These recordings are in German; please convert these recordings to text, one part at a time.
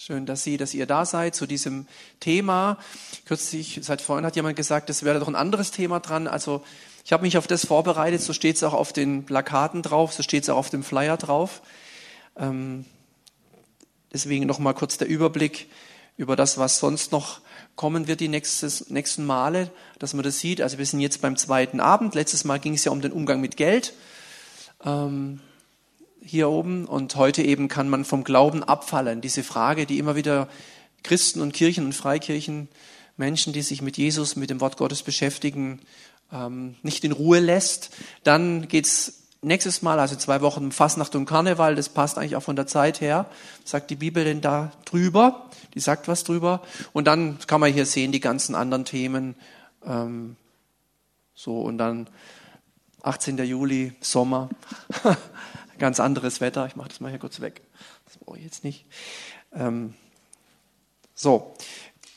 Schön, dass Sie, dass ihr da seid zu diesem Thema. Kürzlich, seit vorhin hat jemand gesagt, es wäre doch ein anderes Thema dran. Also ich habe mich auf das vorbereitet, so steht es auch auf den Plakaten drauf, so steht es auch auf dem Flyer drauf. Ähm, deswegen nochmal kurz der Überblick über das, was sonst noch kommen wird die nächstes, nächsten Male, dass man das sieht. Also wir sind jetzt beim zweiten Abend. Letztes Mal ging es ja um den Umgang mit Geld ähm, hier oben und heute eben kann man vom Glauben abfallen. Diese Frage, die immer wieder Christen und Kirchen und Freikirchen, Menschen, die sich mit Jesus, mit dem Wort Gottes beschäftigen, ähm, nicht in Ruhe lässt. Dann geht's nächstes Mal, also zwei Wochen Fastnacht und Karneval, das passt eigentlich auch von der Zeit her. sagt die Bibel denn da drüber? Die sagt was drüber. Und dann kann man hier sehen die ganzen anderen Themen. Ähm, so und dann 18. Juli, Sommer, ganz anderes Wetter. Ich mache das mal hier kurz weg. Das brauche ich jetzt nicht. Ähm, so,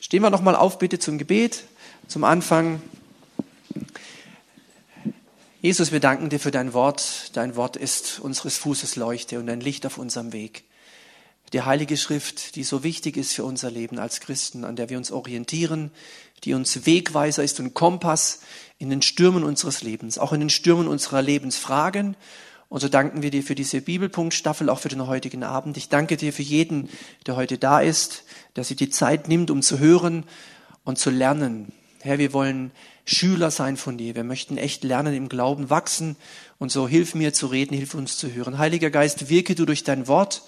stehen wir noch mal auf bitte zum Gebet. Zum Anfang Jesus, wir danken dir für dein Wort. Dein Wort ist unseres Fußes Leuchte und ein Licht auf unserem Weg. Die Heilige Schrift, die so wichtig ist für unser Leben als Christen, an der wir uns orientieren, die uns Wegweiser ist und Kompass in den Stürmen unseres Lebens, auch in den Stürmen unserer Lebensfragen. Und so danken wir dir für diese Bibelpunktstaffel, auch für den heutigen Abend. Ich danke dir für jeden, der heute da ist, der sich die Zeit nimmt, um zu hören und zu lernen. Herr, wir wollen Schüler sein von dir. Wir möchten echt lernen, im Glauben wachsen. Und so hilf mir zu reden, hilf uns zu hören. Heiliger Geist, wirke du durch dein Wort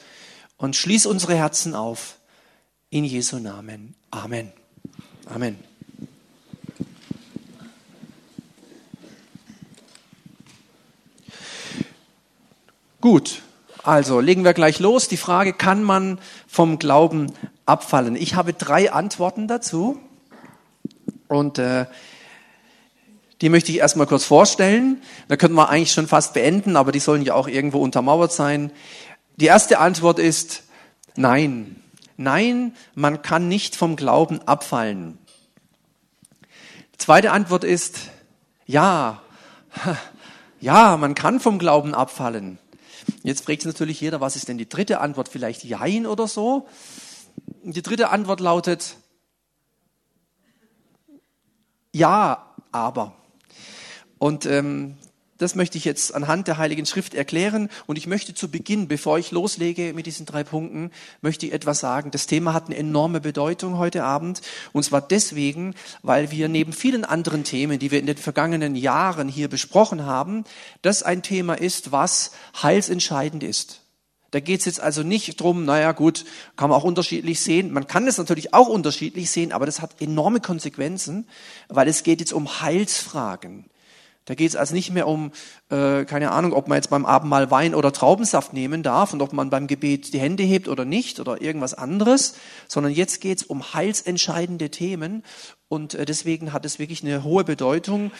und schließ unsere Herzen auf. In Jesu Namen. Amen. Amen. Gut, also legen wir gleich los. Die Frage, kann man vom Glauben abfallen? Ich habe drei Antworten dazu. Und äh, die möchte ich erstmal kurz vorstellen. Da könnten wir eigentlich schon fast beenden, aber die sollen ja auch irgendwo untermauert sein. Die erste Antwort ist nein. Nein, man kann nicht vom Glauben abfallen. Zweite Antwort ist ja. Ja, man kann vom Glauben abfallen. Jetzt fragt sich natürlich jeder, was ist denn die dritte Antwort? Vielleicht Jein oder so? Die dritte Antwort lautet ja, aber. Und ähm, das möchte ich jetzt anhand der Heiligen Schrift erklären. Und ich möchte zu Beginn, bevor ich loslege mit diesen drei Punkten, möchte ich etwas sagen. Das Thema hat eine enorme Bedeutung heute Abend. Und zwar deswegen, weil wir neben vielen anderen Themen, die wir in den vergangenen Jahren hier besprochen haben, das ein Thema ist, was heilsentscheidend ist. Da geht es jetzt also nicht drum, naja gut, kann man auch unterschiedlich sehen. Man kann es natürlich auch unterschiedlich sehen, aber das hat enorme Konsequenzen, weil es geht jetzt um Heilsfragen. Da geht es also nicht mehr um, äh, keine Ahnung, ob man jetzt beim Abendmahl Wein oder Traubensaft nehmen darf und ob man beim Gebet die Hände hebt oder nicht oder irgendwas anderes, sondern jetzt geht es um heilsentscheidende Themen und äh, deswegen hat es wirklich eine hohe Bedeutung.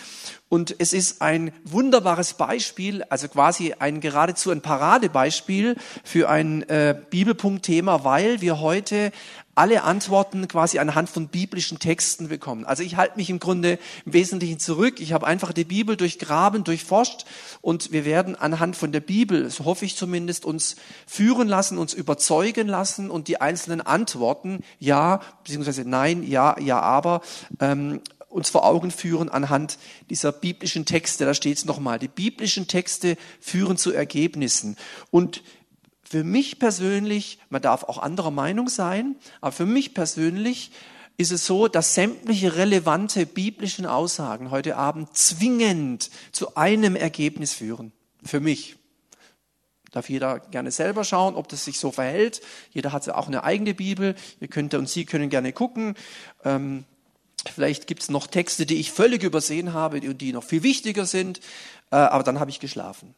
Und es ist ein wunderbares Beispiel, also quasi ein geradezu ein Paradebeispiel für ein äh, Bibelpunktthema, weil wir heute alle Antworten quasi anhand von biblischen Texten bekommen. Also ich halte mich im Grunde im Wesentlichen zurück. Ich habe einfach die Bibel durchgraben, durchforscht und wir werden anhand von der Bibel, so hoffe ich zumindest, uns führen lassen, uns überzeugen lassen und die einzelnen Antworten, ja, beziehungsweise nein, ja, ja, aber, ähm, uns vor Augen führen anhand dieser biblischen Texte. Da steht es nochmal. Die biblischen Texte führen zu Ergebnissen. Und für mich persönlich, man darf auch anderer Meinung sein, aber für mich persönlich ist es so, dass sämtliche relevante biblischen Aussagen heute Abend zwingend zu einem Ergebnis führen. Für mich. Darf jeder gerne selber schauen, ob das sich so verhält. Jeder hat ja auch eine eigene Bibel. Ihr könnt und Sie können gerne gucken. Ähm, vielleicht gibt es noch Texte, die ich völlig übersehen habe und die noch viel wichtiger sind. Äh, aber dann habe ich geschlafen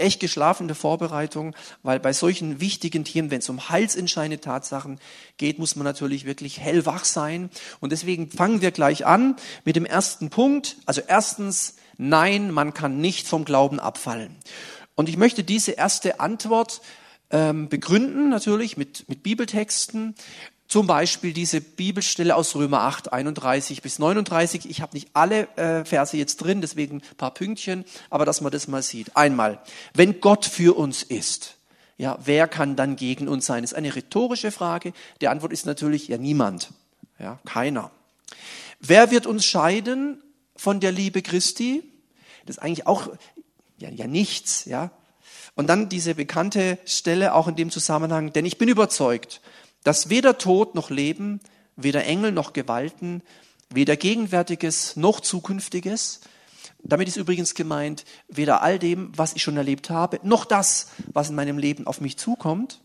echt geschlafen in der Vorbereitung, weil bei solchen wichtigen Themen, wenn es um heilsentscheidende Tatsachen geht, muss man natürlich wirklich hellwach sein. Und deswegen fangen wir gleich an mit dem ersten Punkt. Also erstens, nein, man kann nicht vom Glauben abfallen. Und ich möchte diese erste Antwort ähm, begründen, natürlich mit, mit Bibeltexten. Zum Beispiel diese Bibelstelle aus Römer 8, 31 bis 39. Ich habe nicht alle äh, Verse jetzt drin, deswegen ein paar Pünktchen, aber dass man das mal sieht. Einmal, wenn Gott für uns ist, ja, wer kann dann gegen uns sein? Das ist eine rhetorische Frage. Die Antwort ist natürlich ja niemand, ja, keiner. Wer wird uns scheiden von der Liebe Christi? Das ist eigentlich auch ja, ja nichts, ja. Und dann diese bekannte Stelle auch in dem Zusammenhang, denn ich bin überzeugt, dass weder Tod noch Leben, weder Engel noch Gewalten, weder Gegenwärtiges noch Zukünftiges, damit ist übrigens gemeint, weder all dem, was ich schon erlebt habe, noch das, was in meinem Leben auf mich zukommt,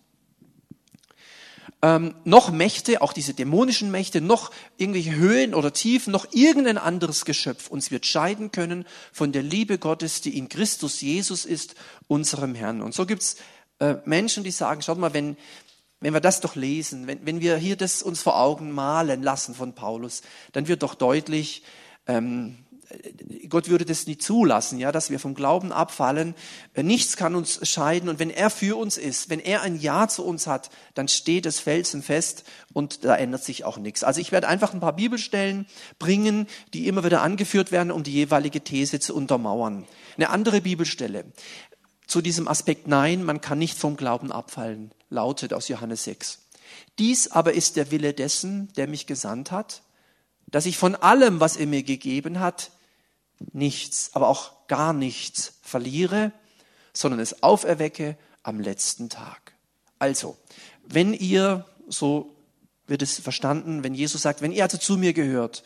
ähm, noch Mächte, auch diese dämonischen Mächte, noch irgendwelche Höhen oder Tiefen, noch irgendein anderes Geschöpf uns wird scheiden können von der Liebe Gottes, die in Christus Jesus ist, unserem Herrn. Und so gibt's äh, Menschen, die sagen, schaut mal, wenn, wenn wir das doch lesen, wenn, wenn wir hier das uns vor Augen malen lassen von Paulus, dann wird doch deutlich, ähm, Gott würde das nie zulassen, ja, dass wir vom Glauben abfallen. Nichts kann uns scheiden. Und wenn er für uns ist, wenn er ein Ja zu uns hat, dann steht es felsenfest und da ändert sich auch nichts. Also ich werde einfach ein paar Bibelstellen bringen, die immer wieder angeführt werden, um die jeweilige These zu untermauern. Eine andere Bibelstelle zu diesem Aspekt Nein, man kann nicht vom Glauben abfallen, lautet aus Johannes 6. Dies aber ist der Wille dessen, der mich gesandt hat, dass ich von allem, was er mir gegeben hat, nichts, aber auch gar nichts verliere, sondern es auferwecke am letzten Tag. Also, wenn ihr, so wird es verstanden, wenn Jesus sagt, wenn ihr also zu mir gehört,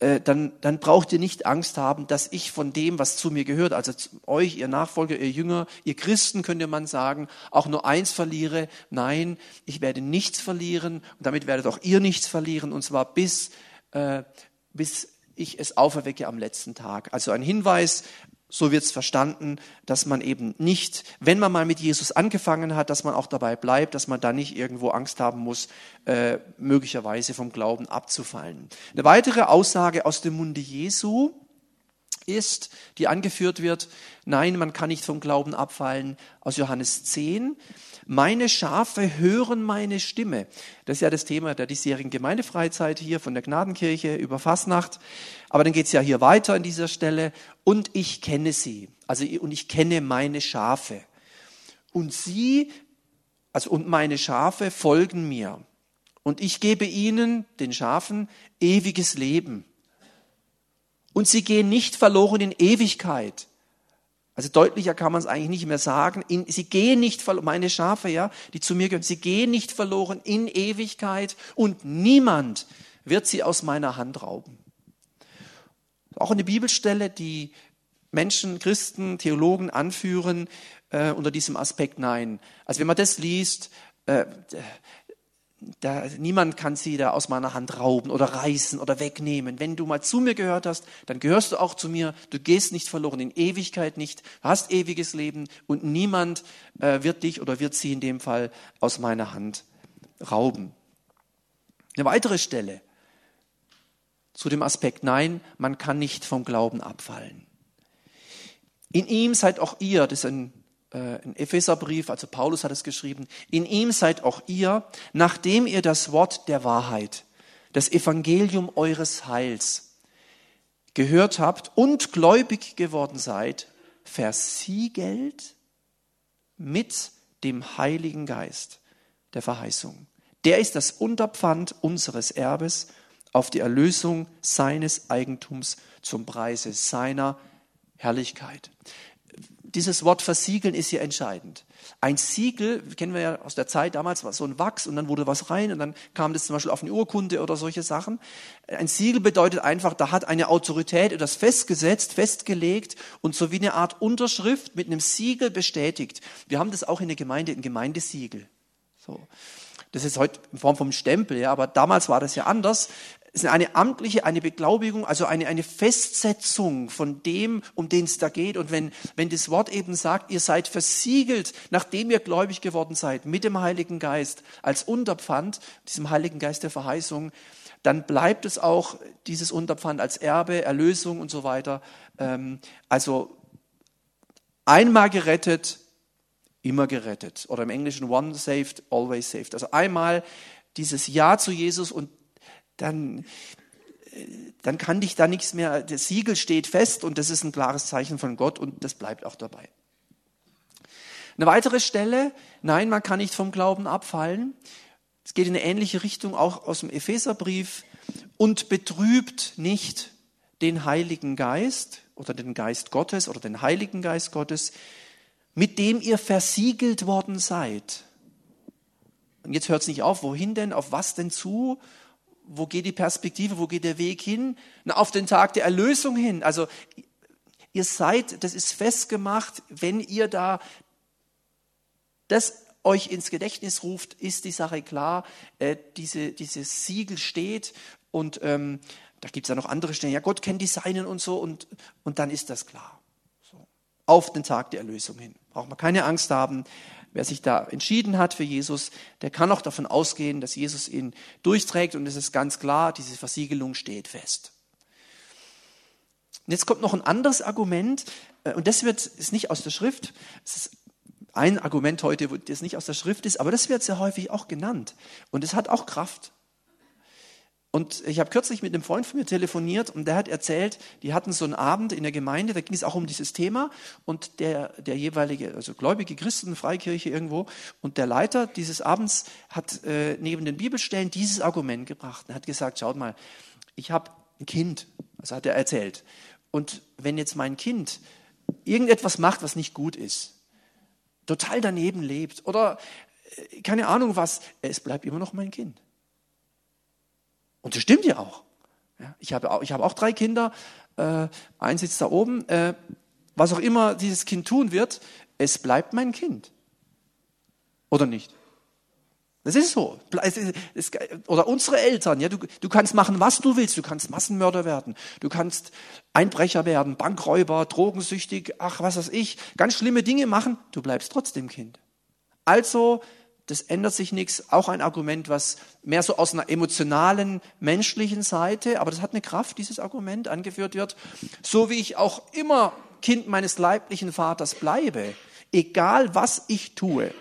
äh, dann, dann braucht ihr nicht Angst haben, dass ich von dem, was zu mir gehört, also euch, ihr Nachfolger, ihr Jünger, ihr Christen, könnte man sagen, auch nur eins verliere. Nein, ich werde nichts verlieren und damit werdet auch ihr nichts verlieren und zwar bis, äh, bis ich es auferwecke am letzten Tag. Also ein Hinweis, so wird es verstanden, dass man eben nicht, wenn man mal mit Jesus angefangen hat, dass man auch dabei bleibt, dass man da nicht irgendwo Angst haben muss, äh, möglicherweise vom Glauben abzufallen. Eine weitere Aussage aus dem Munde Jesu ist, die angeführt wird, nein, man kann nicht vom Glauben abfallen, aus Johannes 10. Meine Schafe hören meine Stimme. Das ist ja das Thema der diesjährigen Gemeindefreizeit hier von der Gnadenkirche über Fasnacht. Aber dann geht es ja hier weiter an dieser Stelle. Und ich kenne sie. Also, und ich kenne meine Schafe. Und sie, also, und meine Schafe folgen mir. Und ich gebe ihnen, den Schafen, ewiges Leben. Und sie gehen nicht verloren in Ewigkeit also deutlicher kann man es eigentlich nicht mehr sagen. In, sie gehen nicht verloren, meine Schafe, ja, die zu mir gehören, sie gehen nicht verloren in Ewigkeit und niemand wird sie aus meiner Hand rauben. Auch eine Bibelstelle, die Menschen, Christen, Theologen anführen äh, unter diesem Aspekt nein. Also wenn man das liest, äh, da, niemand kann sie da aus meiner Hand rauben oder reißen oder wegnehmen. Wenn du mal zu mir gehört hast, dann gehörst du auch zu mir. Du gehst nicht verloren, in Ewigkeit nicht. Du hast ewiges Leben und niemand äh, wird dich oder wird sie in dem Fall aus meiner Hand rauben. Eine weitere Stelle zu dem Aspekt, nein, man kann nicht vom Glauben abfallen. In ihm seid auch ihr, das ist ein ein Epheserbrief, also Paulus hat es geschrieben, in ihm seid auch ihr, nachdem ihr das Wort der Wahrheit, das Evangelium eures Heils gehört habt und gläubig geworden seid, versiegelt mit dem Heiligen Geist der Verheißung. Der ist das Unterpfand unseres Erbes auf die Erlösung seines Eigentums zum Preise seiner Herrlichkeit dieses Wort versiegeln ist hier entscheidend. Ein Siegel, kennen wir ja aus der Zeit damals, war so ein Wachs und dann wurde was rein und dann kam das zum Beispiel auf eine Urkunde oder solche Sachen. Ein Siegel bedeutet einfach, da hat eine Autorität etwas festgesetzt, festgelegt und so wie eine Art Unterschrift mit einem Siegel bestätigt. Wir haben das auch in der Gemeinde, ein Gemeindesiegel. So. Das ist heute in Form vom Stempel, ja, aber damals war das ja anders. Ist eine amtliche, eine Beglaubigung, also eine, eine Festsetzung von dem, um den es da geht. Und wenn, wenn das Wort eben sagt, ihr seid versiegelt, nachdem ihr gläubig geworden seid, mit dem Heiligen Geist als Unterpfand, diesem Heiligen Geist der Verheißung, dann bleibt es auch dieses Unterpfand als Erbe, Erlösung und so weiter. Ähm, also einmal gerettet, immer gerettet. Oder im Englischen one saved, always saved. Also einmal dieses Ja zu Jesus und dann, dann kann dich da nichts mehr, das Siegel steht fest und das ist ein klares Zeichen von Gott und das bleibt auch dabei. Eine weitere Stelle, nein, man kann nicht vom Glauben abfallen. Es geht in eine ähnliche Richtung, auch aus dem Epheserbrief. Und betrübt nicht den Heiligen Geist oder den Geist Gottes oder den Heiligen Geist Gottes, mit dem ihr versiegelt worden seid. Und jetzt hört es nicht auf. Wohin denn? Auf was denn zu? Wo geht die Perspektive? Wo geht der Weg hin? Na, auf den Tag der Erlösung hin. Also ihr seid, das ist festgemacht, wenn ihr da das euch ins Gedächtnis ruft, ist die Sache klar. Äh, diese, dieses Siegel steht und ähm, da gibt es ja noch andere Stellen. Ja, Gott kennt die Seinen und so und, und dann ist das klar. So. Auf den Tag der Erlösung hin. Braucht man keine Angst haben. Wer sich da entschieden hat für Jesus, der kann auch davon ausgehen, dass Jesus ihn durchträgt und es ist ganz klar, diese Versiegelung steht fest. Und jetzt kommt noch ein anderes Argument äh, und das wird, ist nicht aus der Schrift, es ist ein Argument heute, das nicht aus der Schrift ist, aber das wird sehr häufig auch genannt und es hat auch Kraft. Und ich habe kürzlich mit einem Freund von mir telefoniert und der hat erzählt, die hatten so einen Abend in der Gemeinde, da ging es auch um dieses Thema und der, der jeweilige, also gläubige Christen, Freikirche irgendwo und der Leiter dieses Abends hat äh, neben den Bibelstellen dieses Argument gebracht und hat gesagt, schaut mal, ich habe ein Kind, also hat er erzählt. Und wenn jetzt mein Kind irgendetwas macht, was nicht gut ist, total daneben lebt oder äh, keine Ahnung was, es bleibt immer noch mein Kind. Und das stimmt ja auch. Ja, ich, habe auch ich habe auch drei Kinder, äh, eins sitzt da oben. Äh, was auch immer dieses Kind tun wird, es bleibt mein Kind. Oder nicht? Das ist so. Oder unsere Eltern, ja, du, du kannst machen, was du willst. Du kannst Massenmörder werden. Du kannst Einbrecher werden, Bankräuber, drogensüchtig, ach, was weiß ich. Ganz schlimme Dinge machen. Du bleibst trotzdem Kind. Also das ändert sich nichts. Auch ein Argument, was mehr so aus einer emotionalen, menschlichen Seite, aber das hat eine Kraft, dieses Argument angeführt wird. So wie ich auch immer Kind meines leiblichen Vaters bleibe, egal was ich tue,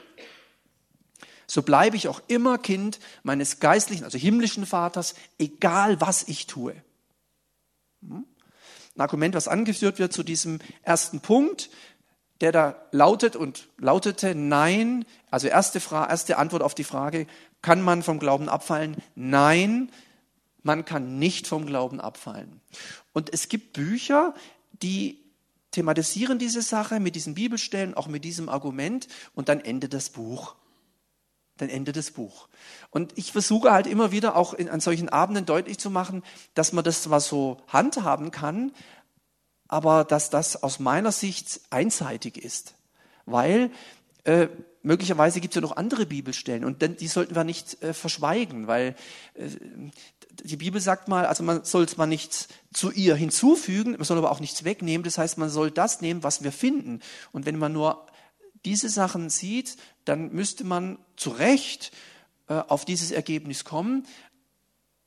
so bleibe ich auch immer Kind meines geistlichen, also himmlischen Vaters, egal was ich tue. Hm? Ein Argument, was angeführt wird zu diesem ersten Punkt, der da lautet und lautete Nein. Also erste, Frage, erste Antwort auf die Frage, kann man vom Glauben abfallen? Nein, man kann nicht vom Glauben abfallen. Und es gibt Bücher, die thematisieren diese Sache mit diesen Bibelstellen, auch mit diesem Argument und dann endet das Buch. Dann endet das Buch. Und ich versuche halt immer wieder auch in, an solchen Abenden deutlich zu machen, dass man das zwar so handhaben kann, aber dass das aus meiner Sicht einseitig ist. Weil äh, möglicherweise gibt es ja noch andere Bibelstellen und die sollten wir nicht äh, verschweigen, weil äh, die Bibel sagt mal, also man soll zwar nichts zu ihr hinzufügen, man soll aber auch nichts wegnehmen. Das heißt, man soll das nehmen, was wir finden. Und wenn man nur diese Sachen sieht, dann müsste man zu Recht äh, auf dieses Ergebnis kommen.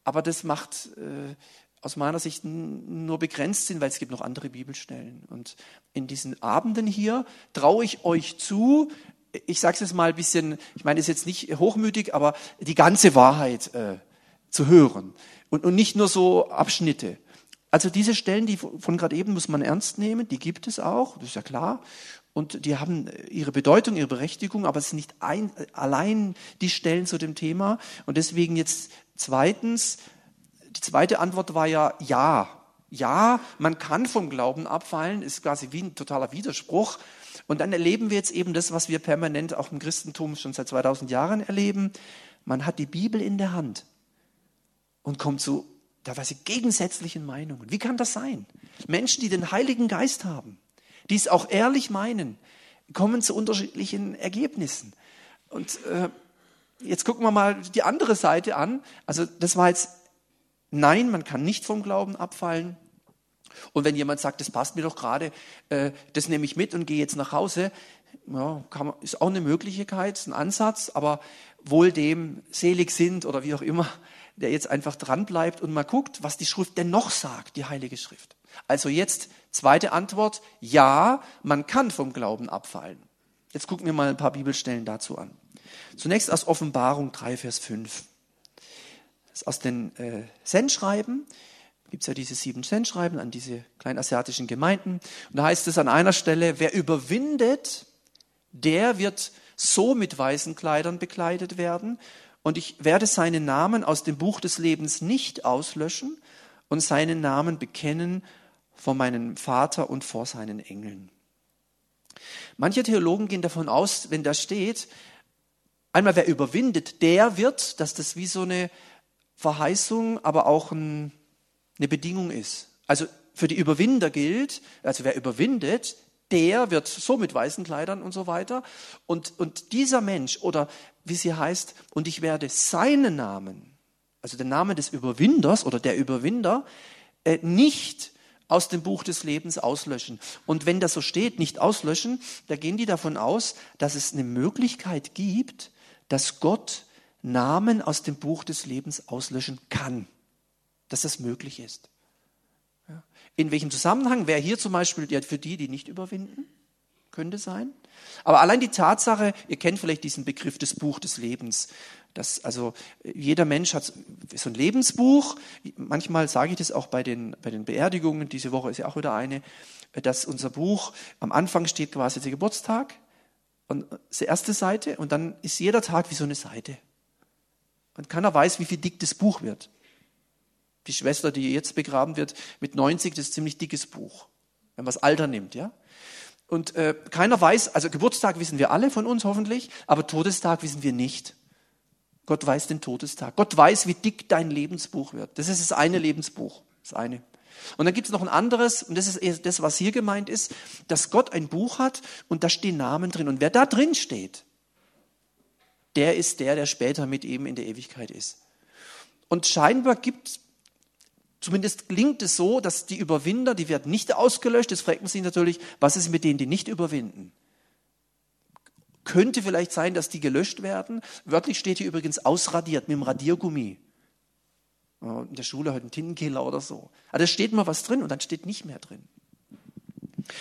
Aber das macht äh, aus meiner Sicht nur begrenzt sind, weil es gibt noch andere Bibelstellen. Und in diesen Abenden hier traue ich euch zu, ich sage es jetzt mal ein bisschen, ich meine es jetzt nicht hochmütig, aber die ganze Wahrheit äh, zu hören und, und nicht nur so Abschnitte. Also diese Stellen, die von gerade eben muss man ernst nehmen, die gibt es auch, das ist ja klar. Und die haben ihre Bedeutung, ihre Berechtigung, aber es sind nicht ein, allein die Stellen zu dem Thema. Und deswegen jetzt zweitens, die zweite Antwort war ja ja. Ja, man kann vom Glauben abfallen, ist quasi wie ein totaler Widerspruch. Und dann erleben wir jetzt eben das, was wir permanent auch im Christentum schon seit 2000 Jahren erleben. Man hat die Bibel in der Hand und kommt zu teilweise gegensätzlichen Meinungen. Wie kann das sein? Menschen, die den Heiligen Geist haben, die es auch ehrlich meinen, kommen zu unterschiedlichen Ergebnissen. Und äh, jetzt gucken wir mal die andere Seite an. Also das war jetzt Nein, man kann nicht vom Glauben abfallen. Und wenn jemand sagt, das passt mir doch gerade, äh, das nehme ich mit und gehe jetzt nach Hause, ja, man, ist auch eine Möglichkeit, ein Ansatz, aber wohl dem selig sind oder wie auch immer, der jetzt einfach dranbleibt und mal guckt, was die Schrift denn noch sagt, die Heilige Schrift. Also jetzt zweite Antwort, ja, man kann vom Glauben abfallen. Jetzt gucken wir mal ein paar Bibelstellen dazu an. Zunächst aus Offenbarung 3, Vers 5 aus den äh, Sendschreiben. Gibt es ja diese sieben Sendschreiben an diese kleinasiatischen Gemeinden. Und da heißt es an einer Stelle, wer überwindet, der wird so mit weißen Kleidern bekleidet werden, und ich werde seinen Namen aus dem Buch des Lebens nicht auslöschen und seinen Namen bekennen vor meinem Vater und vor seinen Engeln. Manche Theologen gehen davon aus, wenn da steht, einmal wer überwindet, der wird, dass das wie so eine Verheißung, aber auch ein, eine Bedingung ist. Also für die Überwinder gilt, also wer überwindet, der wird so mit weißen Kleidern und so weiter. Und, und dieser Mensch oder wie sie heißt, und ich werde seinen Namen, also den Namen des Überwinders oder der Überwinder, äh, nicht aus dem Buch des Lebens auslöschen. Und wenn das so steht, nicht auslöschen, da gehen die davon aus, dass es eine Möglichkeit gibt, dass Gott Namen aus dem Buch des Lebens auslöschen kann. Dass das möglich ist. In welchem Zusammenhang wäre hier zum Beispiel ja, für die, die nicht überwinden? Könnte sein. Aber allein die Tatsache, ihr kennt vielleicht diesen Begriff des Buch des Lebens. Das, also jeder Mensch hat so ein Lebensbuch. Manchmal sage ich das auch bei den, bei den Beerdigungen. Diese Woche ist ja auch wieder eine, dass unser Buch am Anfang steht quasi der Geburtstag und die erste Seite und dann ist jeder Tag wie so eine Seite. Und keiner weiß, wie viel dick das Buch wird. Die Schwester, die jetzt begraben wird, mit 90, das ist ein ziemlich dickes Buch, wenn man das Alter nimmt, ja. Und äh, keiner weiß, also Geburtstag wissen wir alle von uns hoffentlich, aber Todestag wissen wir nicht. Gott weiß den Todestag. Gott weiß, wie dick dein Lebensbuch wird. Das ist das eine Lebensbuch, das eine. Und dann gibt es noch ein anderes, und das ist das, was hier gemeint ist, dass Gott ein Buch hat und da stehen Namen drin. Und wer da drin steht, der ist der, der später mit ihm in der Ewigkeit ist. Und scheinbar gibt es Zumindest klingt es so, dass die Überwinder, die werden nicht ausgelöscht. Das fragt man sich natürlich, was ist mit denen, die nicht überwinden? Könnte vielleicht sein, dass die gelöscht werden. Wörtlich steht hier übrigens ausradiert mit dem Radiergummi. In der Schule heute ein Tintenkiller oder so. Aber da steht mal was drin und dann steht nicht mehr drin.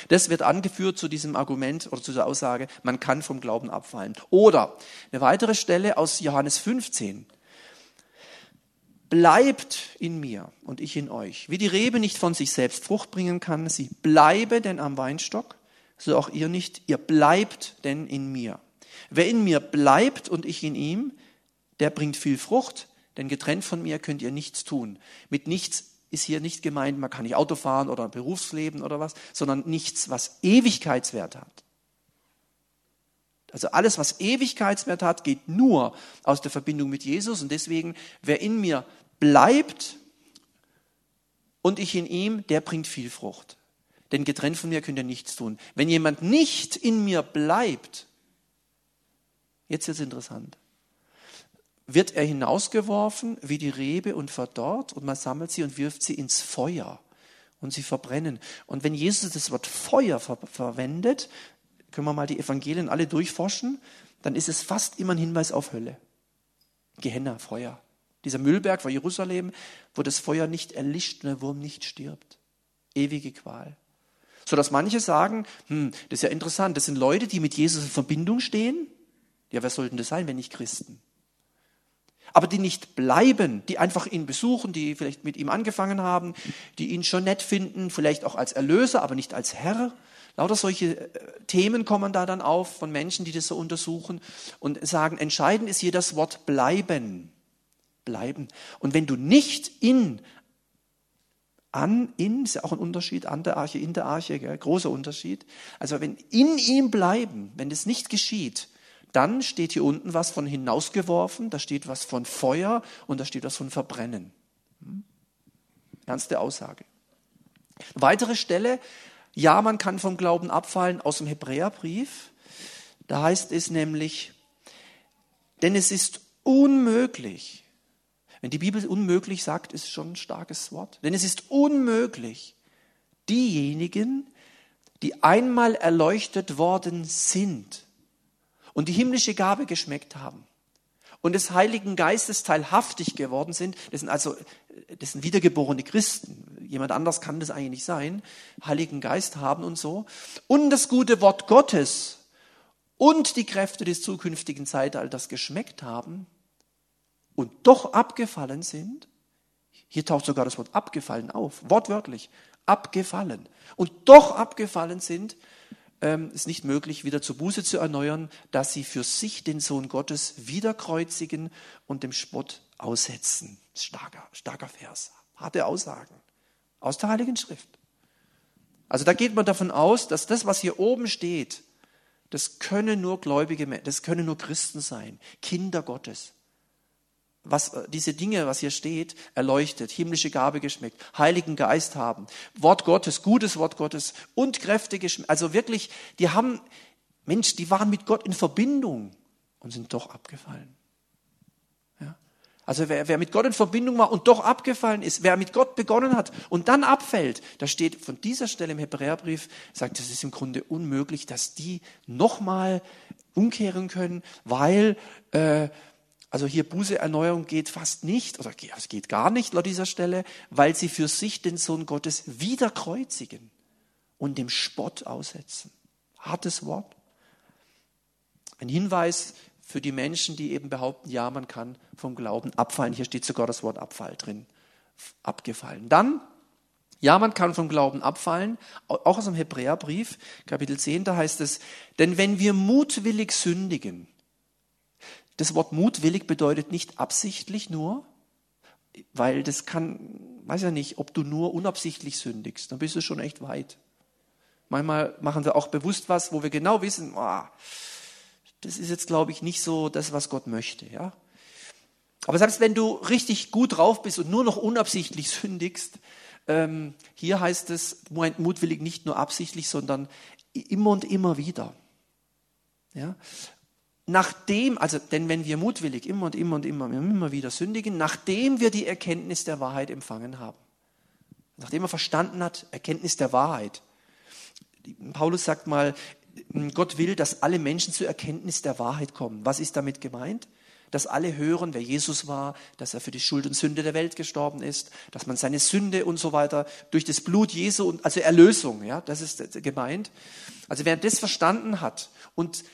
Das wird angeführt zu diesem Argument oder zu der Aussage, man kann vom Glauben abfallen. Oder eine weitere Stelle aus Johannes 15. Bleibt in mir und ich in euch. Wie die Rebe nicht von sich selbst Frucht bringen kann, sie bleibe denn am Weinstock, so auch ihr nicht, ihr bleibt denn in mir. Wer in mir bleibt und ich in ihm, der bringt viel Frucht, denn getrennt von mir könnt ihr nichts tun. Mit nichts ist hier nicht gemeint, man kann nicht Auto fahren oder Berufsleben oder was, sondern nichts, was Ewigkeitswert hat. Also alles, was Ewigkeitswert hat, geht nur aus der Verbindung mit Jesus. Und deswegen, wer in mir bleibt und ich in ihm, der bringt viel Frucht. Denn getrennt von mir könnt ihr nichts tun. Wenn jemand nicht in mir bleibt, jetzt ist es interessant, wird er hinausgeworfen wie die Rebe und verdorrt und man sammelt sie und wirft sie ins Feuer und sie verbrennen. Und wenn Jesus das Wort Feuer ver verwendet, können wir mal die Evangelien alle durchforschen, dann ist es fast immer ein Hinweis auf Hölle. Gehenna, Feuer. Dieser Müllberg vor Jerusalem, wo das Feuer nicht erlischt und der Wurm nicht stirbt. Ewige Qual. So dass manche sagen, hm, das ist ja interessant, das sind Leute, die mit Jesus in Verbindung stehen. Ja, wer sollten das sein, wenn nicht Christen? Aber die nicht bleiben, die einfach ihn besuchen, die vielleicht mit ihm angefangen haben, die ihn schon nett finden, vielleicht auch als Erlöser, aber nicht als Herr. Lauter solche äh, Themen kommen da dann auf von Menschen, die das so untersuchen und sagen, entscheidend ist hier das Wort bleiben bleiben. Und wenn du nicht in, an, in, ist ja auch ein Unterschied, an der Arche, in der Arche, gell? großer Unterschied. Also wenn in ihm bleiben, wenn das nicht geschieht, dann steht hier unten was von hinausgeworfen, da steht was von Feuer und da steht was von Verbrennen. Hm? Ernste Aussage. Weitere Stelle, ja, man kann vom Glauben abfallen aus dem Hebräerbrief. Da heißt es nämlich, denn es ist unmöglich, wenn die Bibel unmöglich sagt, ist schon ein starkes Wort. Denn es ist unmöglich, diejenigen, die einmal erleuchtet worden sind und die himmlische Gabe geschmeckt haben und des Heiligen Geistes teilhaftig geworden sind, das sind also das sind wiedergeborene Christen. Jemand anders kann das eigentlich nicht sein. Heiligen Geist haben und so. Und das gute Wort Gottes und die Kräfte des zukünftigen Zeitalters geschmeckt haben, und doch abgefallen sind, hier taucht sogar das Wort abgefallen auf, wortwörtlich, abgefallen, und doch abgefallen sind, ähm, ist nicht möglich, wieder zur Buße zu erneuern, dass sie für sich den Sohn Gottes wieder kreuzigen und dem Spott aussetzen. Starker, starker Vers, harte Aussagen aus der Heiligen Schrift. Also da geht man davon aus, dass das, was hier oben steht, das können nur Gläubige, das können nur Christen sein, Kinder Gottes. Was äh, diese Dinge, was hier steht, erleuchtet, himmlische Gabe geschmeckt, Heiligen Geist haben, Wort Gottes, gutes Wort Gottes und Kräfte geschmeckt. Also wirklich, die haben, Mensch, die waren mit Gott in Verbindung und sind doch abgefallen. Also wer, wer mit Gott in Verbindung war und doch abgefallen ist, wer mit Gott begonnen hat und dann abfällt, da steht von dieser Stelle im Hebräerbrief, sagt, es ist im Grunde unmöglich, dass die nochmal umkehren können, weil, äh, also hier Bußeerneuerung geht fast nicht, oder es geht gar nicht laut dieser Stelle, weil sie für sich den Sohn Gottes wieder kreuzigen und dem Spott aussetzen. Hartes Wort. Ein Hinweis für die Menschen, die eben behaupten, ja, man kann vom Glauben abfallen. Hier steht sogar das Wort Abfall drin. Abgefallen. Dann, ja, man kann vom Glauben abfallen. Auch aus dem Hebräerbrief, Kapitel 10, da heißt es, denn wenn wir mutwillig sündigen, das Wort mutwillig bedeutet nicht absichtlich nur, weil das kann, weiß ja nicht, ob du nur unabsichtlich sündigst, dann bist du schon echt weit. Manchmal machen wir auch bewusst was, wo wir genau wissen, oh, das ist jetzt, glaube ich, nicht so das, was Gott möchte. Ja? Aber selbst wenn du richtig gut drauf bist und nur noch unabsichtlich sündigst, ähm, hier heißt es mutwillig nicht nur absichtlich, sondern immer und immer wieder. Ja? Nachdem, also, denn wenn wir mutwillig immer und immer und immer, immer wieder sündigen, nachdem wir die Erkenntnis der Wahrheit empfangen haben. Nachdem er verstanden hat, Erkenntnis der Wahrheit. Paulus sagt mal, Gott will, dass alle Menschen zur Erkenntnis der Wahrheit kommen. Was ist damit gemeint? Dass alle hören, wer Jesus war, dass er für die Schuld und Sünde der Welt gestorben ist, dass man seine Sünde und so weiter durch das Blut Jesu und also Erlösung, ja, das ist gemeint. Also wer das verstanden hat und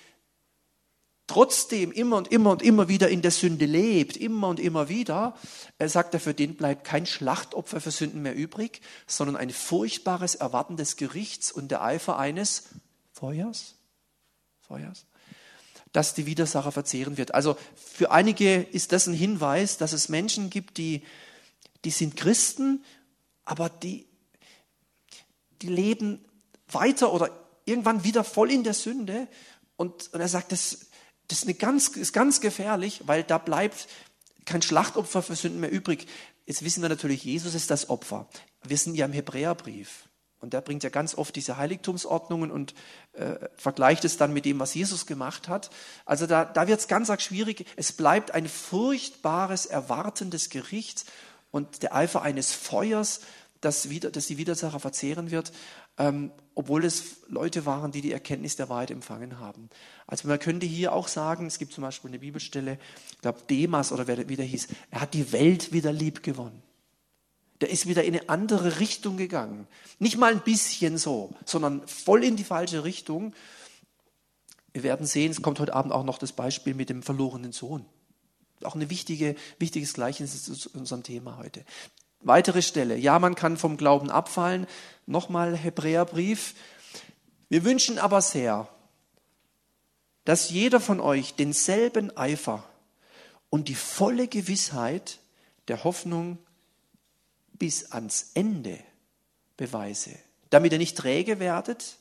trotzdem immer und immer und immer wieder in der Sünde lebt, immer und immer wieder, er sagt er, für den bleibt kein Schlachtopfer für Sünden mehr übrig, sondern ein furchtbares Erwarten des Gerichts und der Eifer eines Feuers, Feuers, das die Widersacher verzehren wird. Also für einige ist das ein Hinweis, dass es Menschen gibt, die, die sind Christen, aber die, die leben weiter oder irgendwann wieder voll in der Sünde. Und, und er sagt, das, das ist, eine ganz, ist ganz gefährlich, weil da bleibt kein Schlachtopfer für Sünden mehr übrig. Jetzt wissen wir natürlich, Jesus ist das Opfer. Wir sind ja im Hebräerbrief. Und der bringt ja ganz oft diese Heiligtumsordnungen und äh, vergleicht es dann mit dem, was Jesus gemacht hat. Also da, da wird es ganz arg schwierig. Es bleibt ein furchtbares Erwarten des Gerichts und der Eifer eines Feuers, das, wieder, das die Widersacher verzehren wird, ähm, obwohl es Leute waren, die die Erkenntnis der Wahrheit empfangen haben. Also man könnte hier auch sagen, es gibt zum Beispiel eine Bibelstelle, ich glaube Demas oder wer wieder hieß, er hat die Welt wieder lieb gewonnen der ist wieder in eine andere Richtung gegangen. Nicht mal ein bisschen so, sondern voll in die falsche Richtung. Wir werden sehen, es kommt heute Abend auch noch das Beispiel mit dem verlorenen Sohn. Auch ein wichtige, wichtiges Gleichnis zu unserem Thema heute. Weitere Stelle. Ja, man kann vom Glauben abfallen. Nochmal Hebräerbrief. Wir wünschen aber sehr, dass jeder von euch denselben Eifer und die volle Gewissheit der Hoffnung bis ans Ende beweise, damit ihr nicht träge werdet,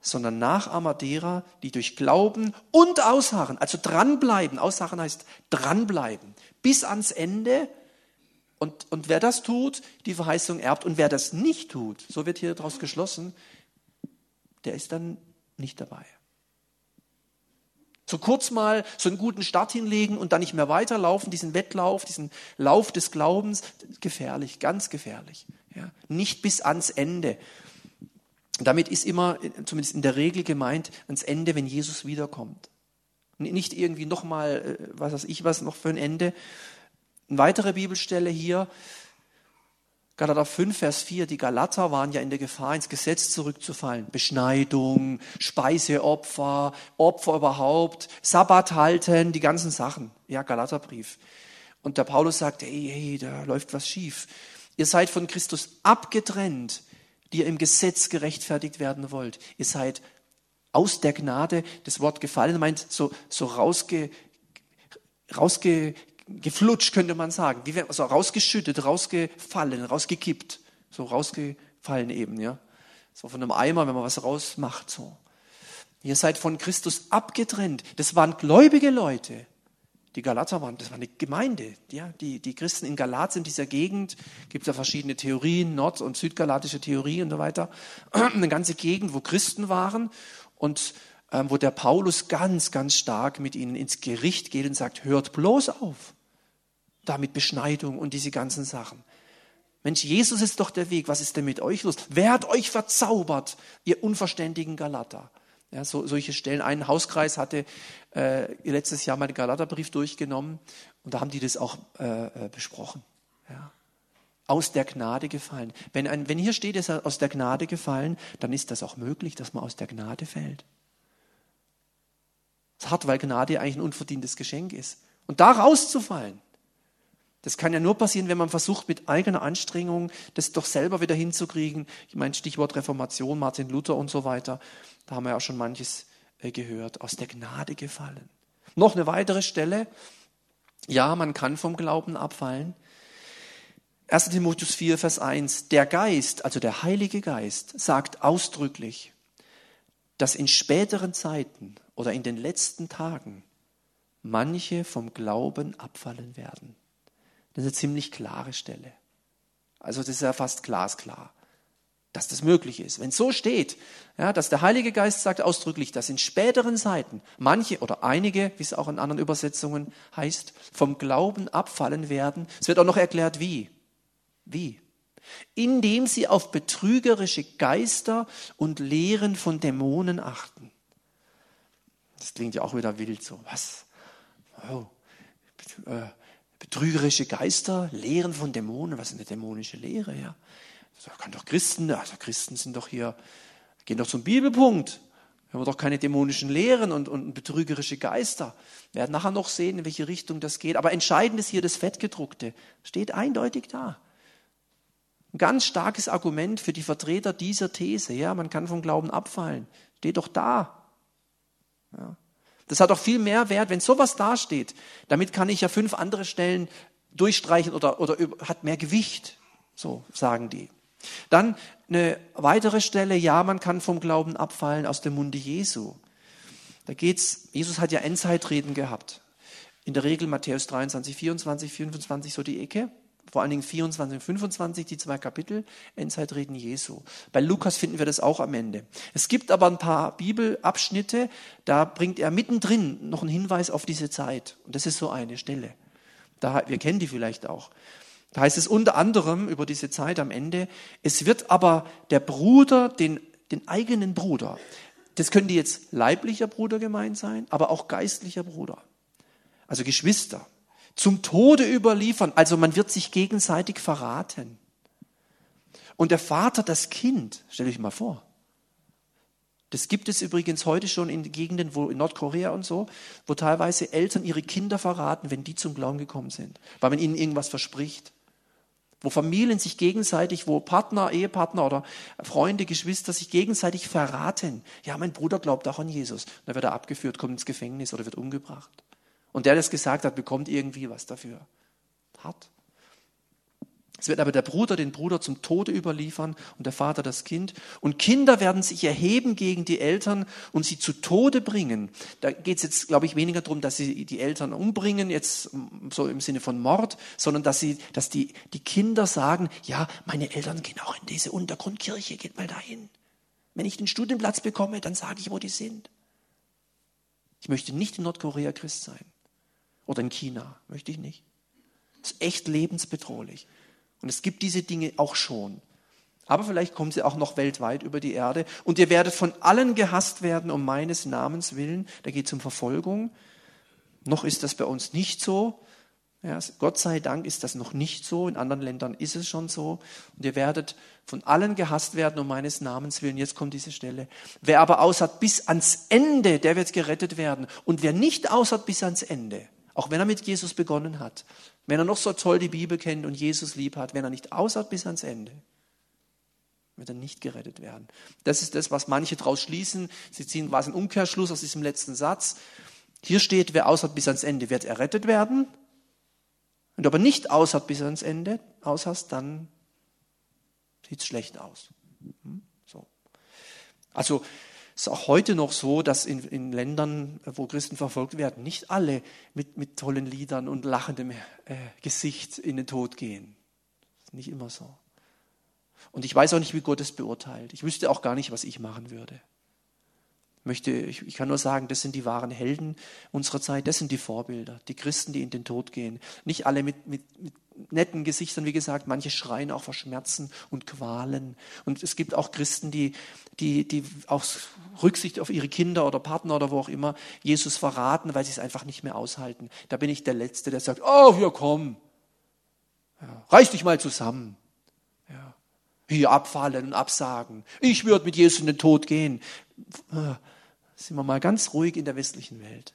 sondern Nachahmer derer, die durch Glauben und Ausharren, also dranbleiben, Ausharren heißt dranbleiben, bis ans Ende. Und, und wer das tut, die Verheißung erbt. Und wer das nicht tut, so wird hier daraus geschlossen, der ist dann nicht dabei. So kurz mal so einen guten Start hinlegen und dann nicht mehr weiterlaufen, diesen Wettlauf, diesen Lauf des Glaubens, gefährlich, ganz gefährlich. Ja, nicht bis ans Ende. Damit ist immer, zumindest in der Regel gemeint, ans Ende, wenn Jesus wiederkommt. Nicht irgendwie nochmal, äh, was weiß ich was, noch für ein Ende. Eine weitere Bibelstelle hier, Galater 5, Vers 4, die Galater waren ja in der Gefahr, ins Gesetz zurückzufallen. Beschneidung, Speiseopfer, Opfer überhaupt, Sabbat halten, die ganzen Sachen. Ja, Galaterbrief. Und der Paulus sagt, hey, hey, da läuft was schief. Ihr seid von Christus abgetrennt. die ihr im Gesetz gerechtfertigt werden wollt. Ihr seid aus der Gnade, das Wort gefallen meint so, so rausge, rausgeflutscht, könnte man sagen. Wie so rausgeschüttet, rausgefallen, rausgekippt. So rausgefallen eben, ja. So von einem Eimer, wenn man was rausmacht, so. Ihr seid von Christus abgetrennt. Das waren gläubige Leute. Die Galater waren, das war eine Gemeinde. Ja, die, die Christen in Galatien, in dieser Gegend, gibt es ja verschiedene Theorien, nord- und südgalatische Theorien und so weiter. Eine ganze Gegend, wo Christen waren und wo der Paulus ganz, ganz stark mit ihnen ins Gericht geht und sagt, hört bloß auf. Da mit Beschneidung und diese ganzen Sachen. Mensch, Jesus ist doch der Weg. Was ist denn mit euch los? Wer hat euch verzaubert, ihr unverständigen Galater? Ja, so, solche Stellen. Ein Hauskreis hatte äh, letztes Jahr mal den Galaterbrief durchgenommen und da haben die das auch äh, äh, besprochen. Ja. Aus der Gnade gefallen. Wenn, ein, wenn hier steht, es ist aus der Gnade gefallen, dann ist das auch möglich, dass man aus der Gnade fällt. Das hat, weil Gnade eigentlich ein unverdientes Geschenk ist. Und da rauszufallen, das kann ja nur passieren, wenn man versucht, mit eigener Anstrengung das doch selber wieder hinzukriegen. Ich meine, Stichwort Reformation, Martin Luther und so weiter. Da haben wir auch schon manches äh, gehört. Aus der Gnade gefallen. Noch eine weitere Stelle. Ja, man kann vom Glauben abfallen. 1. Timotheus 4, Vers 1. Der Geist, also der Heilige Geist, sagt ausdrücklich, dass in späteren Zeiten oder in den letzten Tagen manche vom Glauben abfallen werden. Das ist eine ziemlich klare Stelle. Also das ist ja fast glasklar, dass das möglich ist. Wenn es so steht, ja, dass der Heilige Geist sagt ausdrücklich, dass in späteren Zeiten manche oder einige, wie es auch in anderen Übersetzungen heißt, vom Glauben abfallen werden. Es wird auch noch erklärt, wie. Wie? Indem sie auf betrügerische Geister und Lehren von Dämonen achten. Das klingt ja auch wieder wild so. Was? Oh, äh, betrügerische Geister, Lehren von Dämonen. Was ist eine dämonische Lehre? Ja, das kann doch Christen, also Christen sind doch hier, gehen doch zum Bibelpunkt. Wir haben doch keine dämonischen Lehren und, und betrügerische Geister. Wir werden nachher noch sehen, in welche Richtung das geht. Aber entscheidend ist hier das Fettgedruckte. Steht eindeutig da. Ein ganz starkes Argument für die Vertreter dieser These. Ja, man kann vom Glauben abfallen. Steht doch da. Ja. Das hat doch viel mehr Wert, wenn sowas dasteht. Damit kann ich ja fünf andere Stellen durchstreichen oder, oder hat mehr Gewicht. So sagen die. Dann eine weitere Stelle, ja, man kann vom Glauben abfallen aus dem Munde Jesu. Da geht's, Jesus hat ja Endzeitreden gehabt. In der Regel Matthäus 23, 24, 25 so die Ecke vor allen Dingen 24 und 25, die zwei Kapitel, Endzeitreden Jesu. Bei Lukas finden wir das auch am Ende. Es gibt aber ein paar Bibelabschnitte, da bringt er mittendrin noch einen Hinweis auf diese Zeit. Und das ist so eine Stelle. Da, wir kennen die vielleicht auch. Da heißt es unter anderem über diese Zeit am Ende, es wird aber der Bruder, den, den eigenen Bruder, das könnte jetzt leiblicher Bruder gemeint sein, aber auch geistlicher Bruder, also Geschwister, zum Tode überliefern. Also man wird sich gegenseitig verraten. Und der Vater das Kind, stell euch mal vor. Das gibt es übrigens heute schon in Gegenden, wo in Nordkorea und so, wo teilweise Eltern ihre Kinder verraten, wenn die zum Glauben gekommen sind, weil man ihnen irgendwas verspricht. Wo Familien sich gegenseitig, wo Partner, Ehepartner oder Freunde, Geschwister sich gegenseitig verraten. Ja, mein Bruder glaubt auch an Jesus. Dann wird er abgeführt, kommt ins Gefängnis oder wird umgebracht. Und der, der das gesagt hat, bekommt irgendwie was dafür. Hart. Es wird aber der Bruder den Bruder zum Tode überliefern und der Vater das Kind. Und Kinder werden sich erheben gegen die Eltern und sie zu Tode bringen. Da geht es jetzt, glaube ich, weniger darum, dass sie die Eltern umbringen, jetzt so im Sinne von Mord, sondern dass, sie, dass die, die Kinder sagen, ja, meine Eltern gehen auch in diese Untergrundkirche, geht mal dahin. Wenn ich den Studienplatz bekomme, dann sage ich, wo die sind. Ich möchte nicht in Nordkorea Christ sein. Oder in China. Möchte ich nicht. Das ist echt lebensbedrohlich. Und es gibt diese Dinge auch schon. Aber vielleicht kommen sie auch noch weltweit über die Erde. Und ihr werdet von allen gehasst werden um meines Namens willen. Da geht es um Verfolgung. Noch ist das bei uns nicht so. Ja, Gott sei Dank ist das noch nicht so. In anderen Ländern ist es schon so. Und ihr werdet von allen gehasst werden um meines Namens willen. Jetzt kommt diese Stelle. Wer aber aushat bis ans Ende, der wird gerettet werden. Und wer nicht aushat bis ans Ende, auch wenn er mit Jesus begonnen hat. Wenn er noch so toll die Bibel kennt und Jesus lieb hat, wenn er nicht aushat bis ans Ende, wird er nicht gerettet werden. Das ist das, was manche daraus schließen. Sie ziehen quasi einen Umkehrschluss aus diesem letzten Satz. Hier steht, wer aushat bis ans Ende, wird errettet werden. Wenn du aber nicht aushat bis ans Ende, aushast, dann sieht es schlecht aus. Hm? So. Also ist auch heute noch so, dass in, in, Ländern, wo Christen verfolgt werden, nicht alle mit, mit tollen Liedern und lachendem äh, Gesicht in den Tod gehen. Nicht immer so. Und ich weiß auch nicht, wie Gott es beurteilt. Ich wüsste auch gar nicht, was ich machen würde möchte, ich, kann nur sagen, das sind die wahren Helden unserer Zeit, das sind die Vorbilder, die Christen, die in den Tod gehen. Nicht alle mit, mit, mit netten Gesichtern, wie gesagt, manche schreien auch vor Schmerzen und Qualen. Und es gibt auch Christen, die, die, die aus Rücksicht auf ihre Kinder oder Partner oder wo auch immer Jesus verraten, weil sie es einfach nicht mehr aushalten. Da bin ich der Letzte, der sagt, oh, hier komm, ja, reiß dich mal zusammen. Ja, hier abfallen und absagen. Ich würde mit Jesus in den Tod gehen. Sind wir mal ganz ruhig in der westlichen Welt.